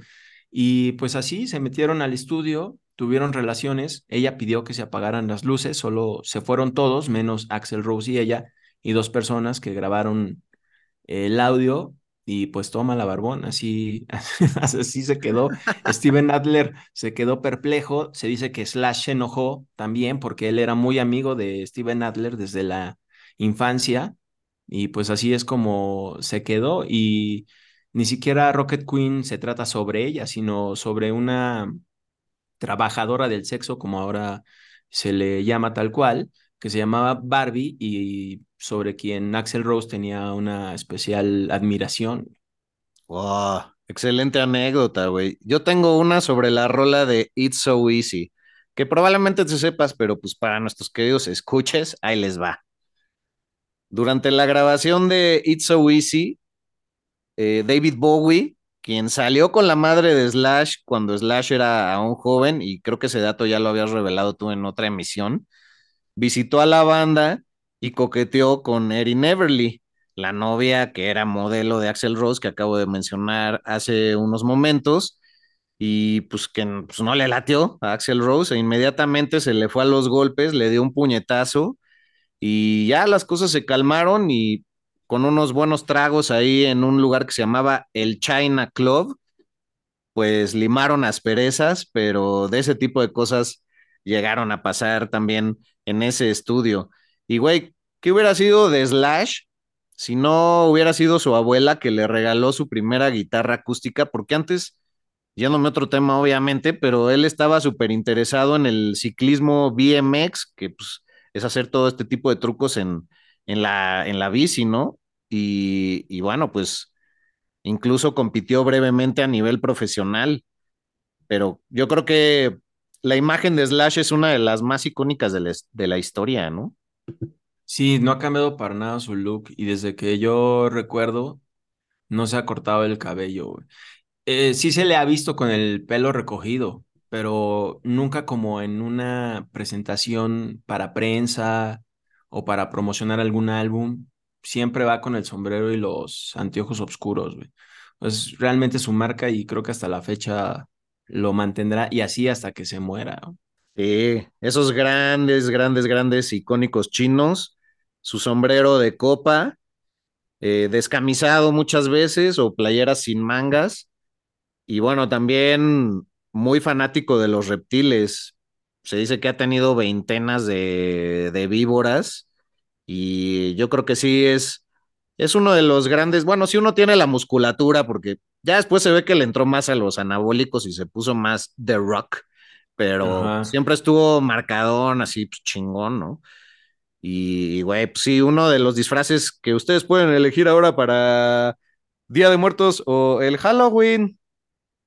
Y pues así se metieron al estudio, tuvieron relaciones, ella pidió que se apagaran las luces, solo se fueron todos, menos Axel Rose y ella, y dos personas que grabaron el audio, y pues toma la barbón, *laughs* así, así se quedó. Steven Adler se quedó perplejo, se dice que Slash se enojó también porque él era muy amigo de Steven Adler desde la infancia, y pues así es como se quedó, y ni siquiera Rocket Queen se trata sobre ella, sino sobre una trabajadora del sexo, como ahora se le llama tal cual, que se llamaba Barbie y sobre quien Axel Rose tenía una especial admiración. Wow, excelente anécdota, güey. Yo tengo una sobre la rola de It's So Easy, que probablemente te sepas, pero pues para nuestros queridos escuches, ahí les va. Durante la grabación de It's So Easy, eh, David Bowie quien salió con la madre de Slash cuando Slash era aún joven, y creo que ese dato ya lo habías revelado tú en otra emisión, visitó a la banda y coqueteó con Erin Everly, la novia que era modelo de Axel Rose, que acabo de mencionar hace unos momentos, y pues que pues, no le latió a Axel Rose, e inmediatamente se le fue a los golpes, le dio un puñetazo, y ya las cosas se calmaron y con unos buenos tragos ahí en un lugar que se llamaba el China Club, pues limaron asperezas, pero de ese tipo de cosas llegaron a pasar también en ese estudio. Y güey, ¿qué hubiera sido de Slash si no hubiera sido su abuela que le regaló su primera guitarra acústica? Porque antes, yéndome a otro tema obviamente, pero él estaba súper interesado en el ciclismo BMX, que pues es hacer todo este tipo de trucos en, en la, en la bici, ¿no? Y, y bueno, pues incluso compitió brevemente a nivel profesional, pero yo creo que la imagen de Slash es una de las más icónicas de la, de la historia, ¿no? Sí, no ha cambiado para nada su look y desde que yo recuerdo no se ha cortado el cabello. Eh, sí se le ha visto con el pelo recogido, pero nunca como en una presentación para prensa o para promocionar algún álbum. Siempre va con el sombrero y los anteojos oscuros. güey. Es realmente su marca y creo que hasta la fecha lo mantendrá y así hasta que se muera. Sí, esos grandes, grandes, grandes icónicos chinos, su sombrero de copa, eh, descamisado muchas veces o playeras sin mangas. Y bueno, también muy fanático de los reptiles. Se dice que ha tenido veintenas de, de víboras y yo creo que sí es, es uno de los grandes, bueno, si uno tiene la musculatura, porque ya después se ve que le entró más a los anabólicos y se puso más The Rock, pero Ajá. siempre estuvo marcadón, así pues, chingón, ¿no? Y, güey, pues sí, uno de los disfraces que ustedes pueden elegir ahora para Día de Muertos o el Halloween.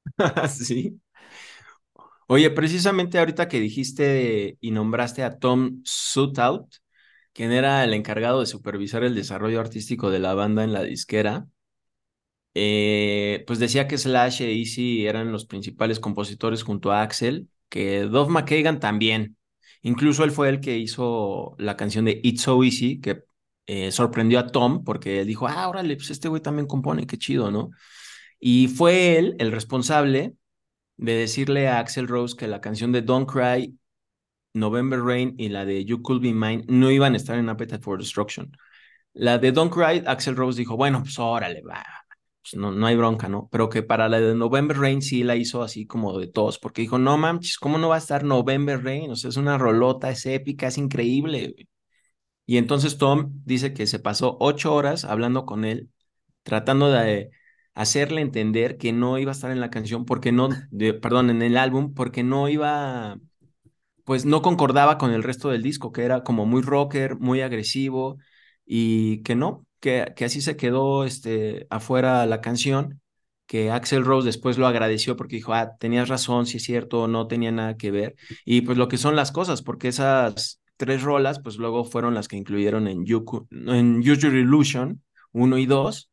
*laughs* Sí. Oye, precisamente ahorita que dijiste y nombraste a Tom Suthout, quien era el encargado de supervisar el desarrollo artístico de la banda en la disquera, eh, pues decía que Slash e Easy eran los principales compositores junto a Axel, que Dove McKagan también. Incluso él fue el que hizo la canción de It's So Easy, que eh, sorprendió a Tom porque él dijo, ah, órale, pues este güey también compone, qué chido, ¿no? Y fue él el responsable de decirle a Axel Rose que la canción de Don't Cry, November Rain y la de You Could Be Mine no iban a estar en Appetite for Destruction. La de Don't Cry, Axel Rose dijo, bueno, pues órale, va, pues no, no hay bronca, ¿no? Pero que para la de November Rain sí la hizo así como de tos, porque dijo, no manches, ¿cómo no va a estar November Rain? O sea, es una rolota, es épica, es increíble. güey". Y entonces Tom dice que se pasó ocho horas hablando con él, tratando de hacerle entender que no iba a estar en la canción, porque no, perdón, en el álbum, porque no iba, pues no concordaba con el resto del disco, que era como muy rocker, muy agresivo, y que no, que, que así se quedó este, afuera la canción, que Axel Rose después lo agradeció porque dijo, ah, tenías razón, si es cierto, no tenía nada que ver, y pues lo que son las cosas, porque esas tres rolas, pues luego fueron las que incluyeron en, Yuku- en Use Illusion 1 y 2,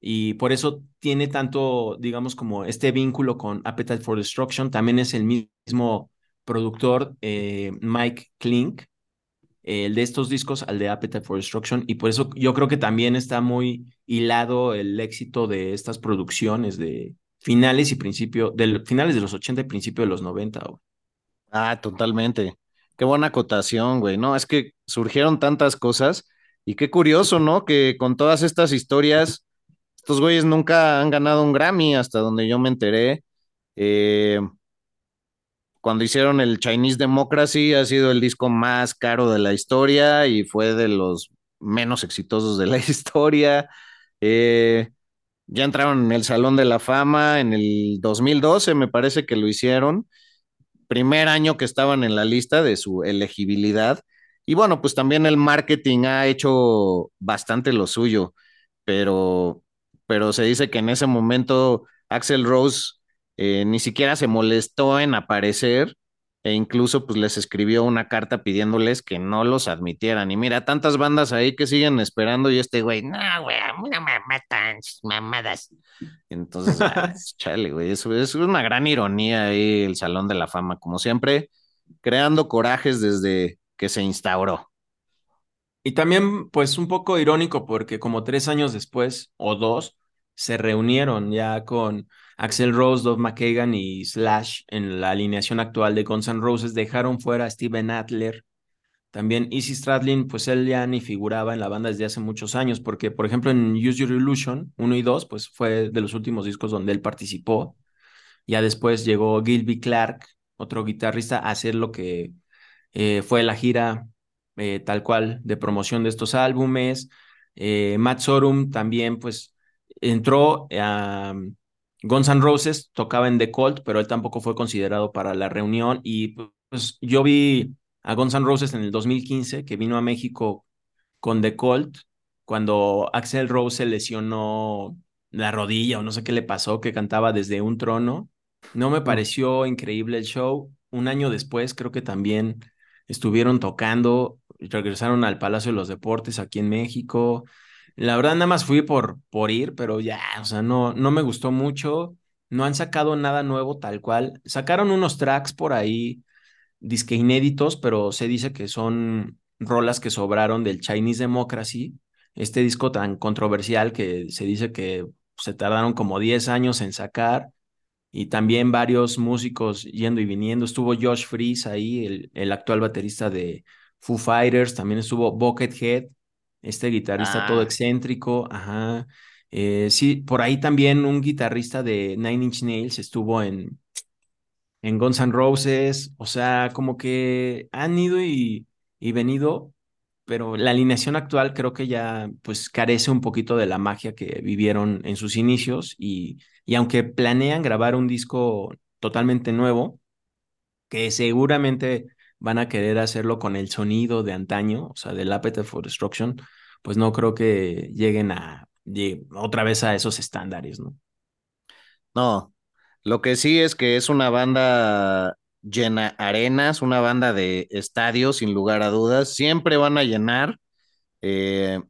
y por eso tiene tanto, digamos, como este vínculo con Appetite for Destruction. También es el mismo productor, eh, Mike Klink, el de estos discos al de Appetite for Destruction. Y por eso yo creo que también está muy hilado el éxito de estas producciones de finales y principio, de finales de los 80 y principio de los 90. güey. Ah, totalmente. Qué buena acotación, güey. No, es que surgieron tantas cosas y qué curioso, ¿no? Que con todas estas historias, estos güeyes nunca han ganado un Grammy hasta donde yo me enteré. Eh, cuando hicieron el Chinese Democracy ha sido el disco más caro de la historia y fue de los menos exitosos de la *laughs* historia. Eh, ya entraron en el Salón de la Fama en el 2012, me parece que lo hicieron primer año que estaban en la lista de su elegibilidad. Y bueno, pues también el marketing ha hecho bastante lo suyo, pero, pero se dice que en ese momento Axel Rose eh, ni siquiera se molestó en aparecer e incluso pues les escribió una carta pidiéndoles que no los admitieran. Y mira, tantas bandas ahí que siguen esperando y este güey, no, güey, a mí no me metan sus mamadas. Entonces, *laughs* ah, chale, güey, eso es una gran ironía ahí el Salón de la Fama, como siempre, creando corajes desde que se instauró. Y también, pues, un poco irónico porque como tres años después, o dos, se reunieron ya con Axel Rose, Dove McKagan y Slash en la alineación actual de Guns N' Roses. Dejaron fuera a Steven Adler. También Izzy Stradlin, pues él ya ni figuraba en la banda desde hace muchos años, porque, por ejemplo, en Use Your Illusion 1 y 2, pues fue de los últimos discos donde él participó. Ya después llegó Gilby Clark, otro guitarrista, a hacer lo que eh, fue la gira eh, tal cual de promoción de estos álbumes. Eh, Matt Sorum también, pues, entró a Guns N' Roses, tocaba en The Cult, pero él tampoco fue considerado para la reunión. Y pues yo vi a Guns N' Roses en el 2015, que vino a México con The Colt, cuando Axel Rose se lesionó la rodilla o no sé qué le pasó, que cantaba desde un trono. No me pareció increíble el show. Un año después creo que también estuvieron tocando, regresaron al Palacio de los Deportes aquí en México. La verdad nada más fui por, por ir, pero ya, o sea, no, no me gustó mucho. No han sacado nada nuevo tal cual. Sacaron unos tracks por ahí, disque inéditos, pero se dice que son rolas que sobraron del Chinese Democracy, este disco tan controversial que se dice que se tardaron como 10 años en sacar y también varios músicos yendo y viniendo. Estuvo Josh Freeze ahí, el, el actual baterista de Foo Fighters, también estuvo Buckethead, este guitarrista todo Ah. excéntrico, ajá. Eh, sí, por ahí también un guitarrista de Nine Inch Nails estuvo en, en Guns N' Roses, o sea, como que han ido y, y venido, pero la alineación actual creo que ya pues carece un poquito de la magia que vivieron en sus inicios y, y aunque planean grabar un disco totalmente nuevo, que seguramente van a querer hacerlo con el sonido de antaño, o sea, del Appetite for Destruction, pues no creo que lleguen a otra vez a esos estándares, ¿no? No, lo que sí es que es una banda llena arenas, una banda de estadios, sin lugar a dudas. Siempre van a llenar. Eh,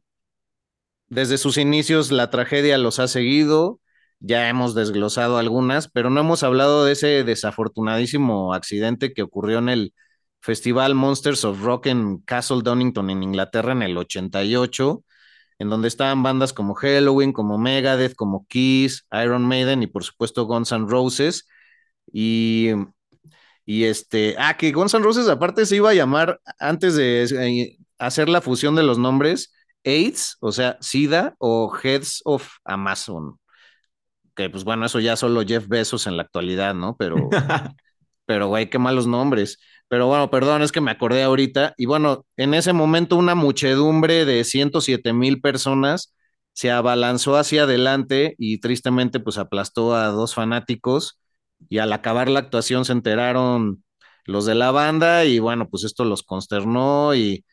desde sus inicios la tragedia los ha seguido. Ya hemos desglosado algunas, pero no hemos hablado de ese desafortunadísimo accidente que ocurrió en el Festival Monsters of Rock en Castle Donington, en Inglaterra, en el 88 en donde estaban bandas como Halloween, como Megadeth, como Kiss, Iron Maiden y por supuesto Guns N' Roses. Y, y este, ah, que Guns N' Roses aparte se iba a llamar, antes de eh, hacer la fusión de los nombres, AIDS, o sea, SIDA o Heads of Amazon. Que pues bueno, eso ya solo Jeff Bezos en la actualidad, ¿no? Pero, *laughs* pero güey, qué malos nombres. Pero bueno, perdón, es que me acordé ahorita. Y bueno, en ese momento una muchedumbre de 107 mil personas se abalanzó hacia adelante y tristemente pues aplastó a dos fanáticos. Y al acabar la actuación se enteraron los de la banda y bueno, pues esto los consternó y,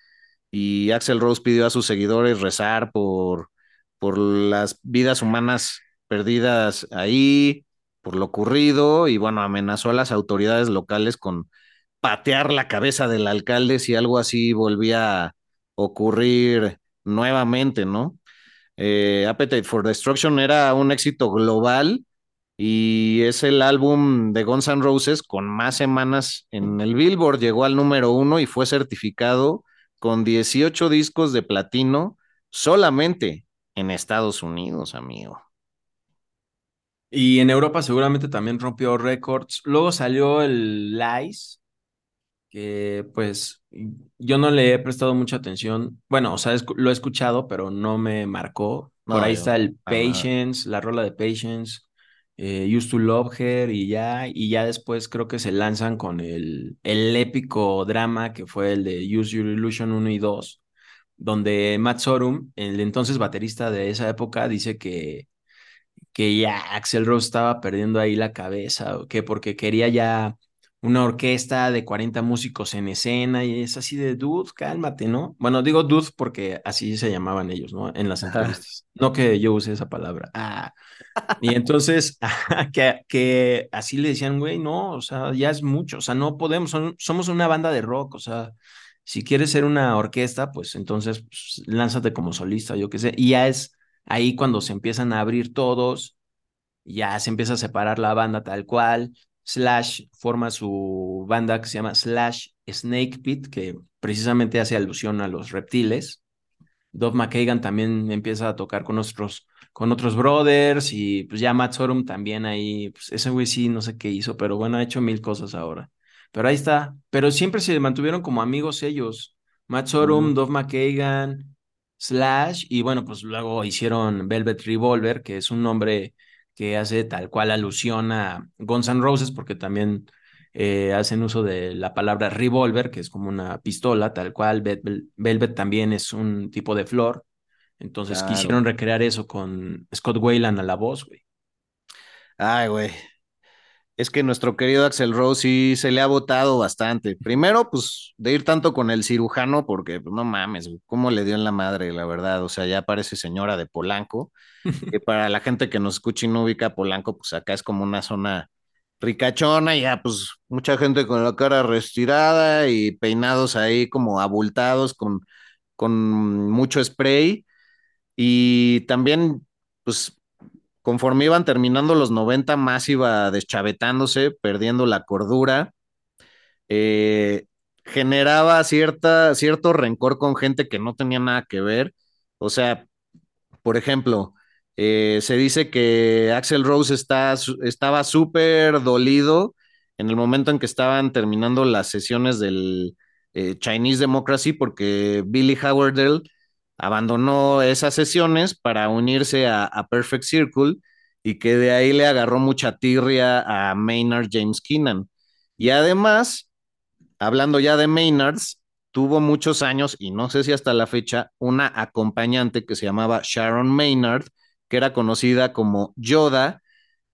y Axel Rose pidió a sus seguidores rezar por, por las vidas humanas perdidas ahí, por lo ocurrido y bueno, amenazó a las autoridades locales con patear la cabeza del alcalde si algo así volvía a ocurrir nuevamente, ¿no? Eh, Appetite for Destruction era un éxito global y es el álbum de Guns N' Roses con más semanas en el Billboard. Llegó al número uno y fue certificado con 18 discos de platino solamente en Estados Unidos, amigo. Y en Europa seguramente también rompió récords. Luego salió el Lies, que pues yo no le he prestado mucha atención. Bueno, o sea, lo he escuchado, pero no me marcó. Por No, ahí yo, está el. Patience, la rola de Patience, eh, Used to Love Her y ya, y ya después creo que se lanzan con el, el épico drama que fue el de Use Your Illusion 1 y 2, donde Matt Sorum, el entonces baterista de esa época, dice que que ya Axel Rose estaba perdiendo ahí la cabeza, que porque quería ya una orquesta de 40 músicos en escena y es así de, dude, cálmate, ¿no? Bueno, digo dude porque así se llamaban ellos, ¿no? En las entrevistas. No que yo use esa palabra. Ah. Y entonces, *laughs* que, que así le decían, güey, no, o sea, ya es mucho, o sea, no podemos, son- somos una banda de rock, o sea, si quieres ser una orquesta, pues entonces pues, lánzate como solista, yo qué sé, y ya es ahí cuando se empiezan a abrir todos, ya se empieza a separar la banda tal cual, Slash forma su banda que se llama Slash Snake Pit, que precisamente hace alusión a los reptiles, Dov McKagan también empieza a tocar con otros, con otros brothers y pues ya Matt Sorum también ahí, pues ese güey sí no sé qué hizo, pero bueno, ha hecho mil cosas ahora. Pero ahí está, pero siempre se mantuvieron como amigos ellos, Matt Sorum. Dov McKagan, Slash y bueno, pues luego hicieron Velvet Revolver, que es un nombre que hace tal cual alusión a Guns N' Roses, porque también eh, hacen uso de la palabra revolver, que es como una pistola, tal cual. Vel- Velvet también es un tipo de flor. Entonces Claro. quisieron recrear eso con Scott Wayland a la voz, güey. Ay, güey. Es que nuestro querido Axel Rose sí se le ha votado bastante. Primero, pues de ir tanto con el cirujano, porque pues, no mames, cómo le dio en la madre, la verdad. O sea, ya parece señora de Polanco. *laughs* que para la gente que nos escucha y no ubica Polanco, pues acá es como una zona ricachona, ya pues mucha gente con la cara restirada y peinados ahí como abultados con, con mucho spray. Y también, pues conforme iban terminando los 90, más iba deschavetándose, perdiendo la cordura. Eh, generaba cierta, cierto rencor con gente que no tenía nada que ver. O sea, por ejemplo, eh, se dice que Axel Rose está, estaba súper dolido en el momento en que estaban terminando las sesiones del eh, Chinese Democracy porque Billy Howardell abandonó esas sesiones para unirse a, Perfect Circle y que de ahí le agarró mucha tirria a Maynard James Keenan. Y además, hablando ya de Maynards, tuvo muchos años, y no sé si hasta la fecha, una acompañante que se llamaba Sharon Maynard, que era conocida como Yoda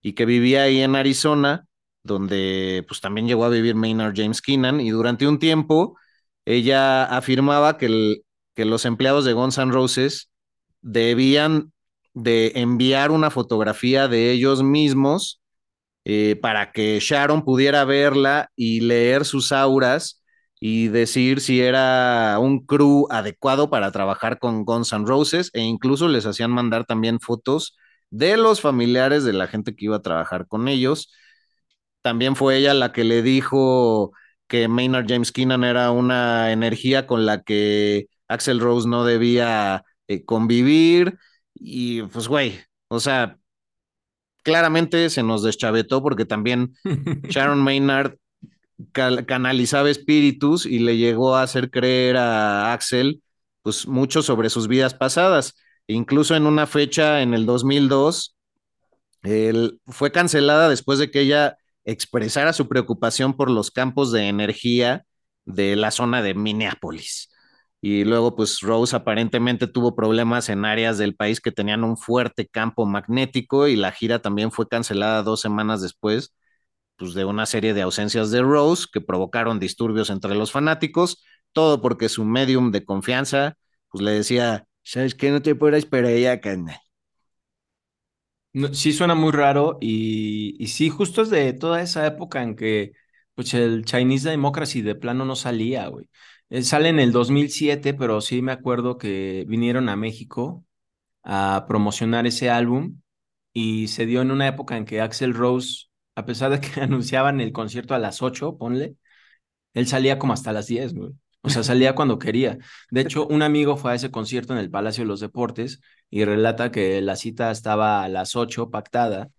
y que vivía ahí en Arizona, donde pues también llegó a vivir Maynard James Keenan, y durante un tiempo ella afirmaba que el, que los empleados de Guns N' Roses debían de enviar una fotografía de ellos mismos eh, para que Sharon pudiera verla y leer sus auras y decir si era un crew adecuado para trabajar con Guns N' Roses e incluso les hacían mandar también fotos de los familiares de la gente que iba a trabajar con ellos. También fue ella la que le dijo que Maynard James Keenan era una energía con la que Axel Rose no debía eh, convivir y pues güey, o sea, claramente se nos deschavetó porque también *laughs* Sharon Maynard canalizaba espíritus y le llegó a hacer creer a Axel pues mucho sobre sus vidas pasadas. Incluso en una fecha en el 2002, él fue cancelada después de que ella expresara su preocupación por los campos de energía de la zona de Minneapolis. Y luego, pues Rose aparentemente tuvo problemas en áreas del país que tenían un fuerte campo magnético y la gira también fue cancelada dos semanas después, pues de una serie de ausencias de Rose que provocaron disturbios entre los fanáticos, todo porque su medium de confianza, pues le decía, ¿sabes qué? No te puedes esperar ya, carnal. sí suena muy raro y, y sí, justo es de toda esa época en que pues el Chinese Democracy de plano no salía, güey. Eh, sale en el 2007, pero sí me acuerdo que vinieron a México a promocionar ese álbum y se dio en una época en que Axel Rose, a pesar de que *laughs* anunciaban el concierto a las 8, ponle, él salía como hasta las 10, güey. O sea, *laughs* salía cuando quería. De hecho, un amigo fue a ese concierto en el Palacio de los Deportes y relata que la cita estaba a las 8 pactada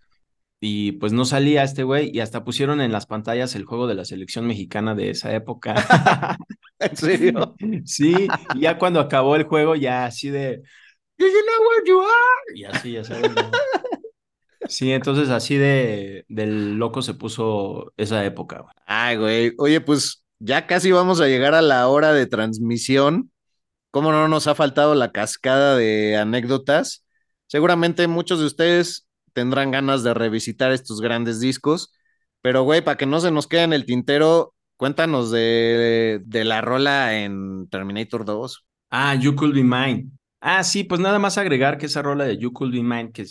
y pues no salía este güey y hasta pusieron en las pantallas el juego de la selección mexicana de esa época. *laughs* ¿En serio? *laughs* Sí, y ya cuando acabó el juego ya así de Do you know where you are? Y así, ya sabes. Sí, entonces así de del loco se puso esa época. Ay, güey. Oye, pues ya casi vamos a llegar a la hora de transmisión. ¿Cómo no nos ha faltado la cascada de anécdotas? Seguramente muchos de ustedes tendrán ganas de revisitar estos grandes discos. Pero, güey, para que no se nos quede en el tintero, cuéntanos de, de la rola en Terminator 2. Ah, You Could Be Mine. Ah, sí, pues nada más agregar que esa rola de You Could Be Mine, que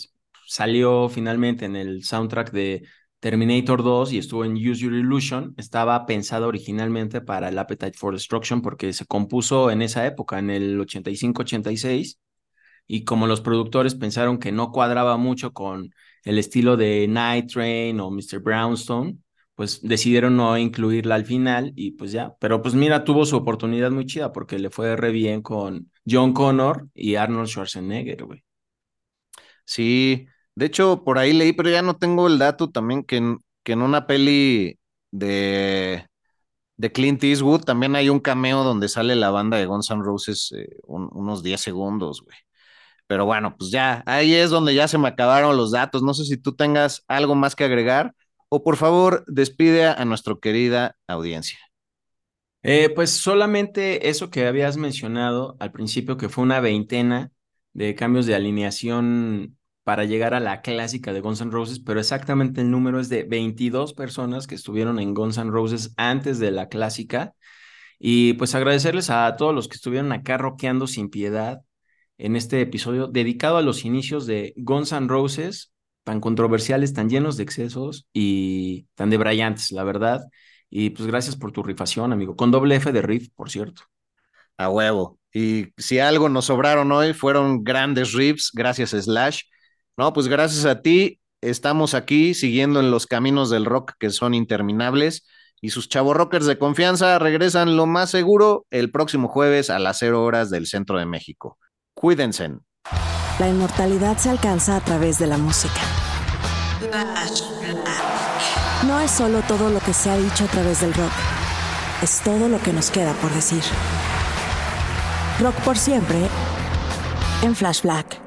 salió finalmente en el soundtrack de Terminator 2 y estuvo en Use Your Illusion, estaba pensada originalmente para el Appetite for Destruction porque se compuso en esa época, en el 85-86, y como los productores pensaron que no cuadraba mucho con el estilo de Night Train o Mr. Brownstone, pues decidieron no incluirla al final y pues ya, pero pues mira, tuvo su oportunidad muy chida porque le fue re bien con John Connor y Arnold Schwarzenegger, güey. Sí, de hecho por ahí leí, pero ya no tengo el dato también que en, que en una peli de, de Clint Eastwood también hay un cameo donde sale la banda de Guns N' Roses eh, unos 10 segundos, güey. Pero bueno, pues ya, ahí es donde ya se me acabaron los datos. No sé si tú tengas algo más que agregar o por favor despide a nuestra querida audiencia. Eh, pues solamente eso que habías mencionado al principio, que fue una veintena de cambios de alineación para llegar a la clásica de Guns N' Roses, pero exactamente el número es de 22 personas que estuvieron en Guns N' Roses antes de la clásica. Y pues agradecerles a todos los que estuvieron acá roqueando sin piedad en este episodio dedicado a los inicios de Guns N' Roses, tan controversiales, tan llenos de excesos y tan debrayantes, la verdad. Y pues gracias por tu rifación, amigo. Con doble F de riff, por cierto. A huevo. Y si algo nos sobraron hoy, fueron grandes riffs, gracias Slash. No, pues gracias a ti, estamos aquí siguiendo en los caminos del rock que son interminables. Y sus chavos rockers de confianza regresan lo más seguro el próximo jueves a las 0 horas del centro de México. Cuídense. La inmortalidad se alcanza a través de la música. No es solo todo lo que se ha dicho a través del rock, es todo lo que nos queda por decir. Rock por siempre en Flash Black.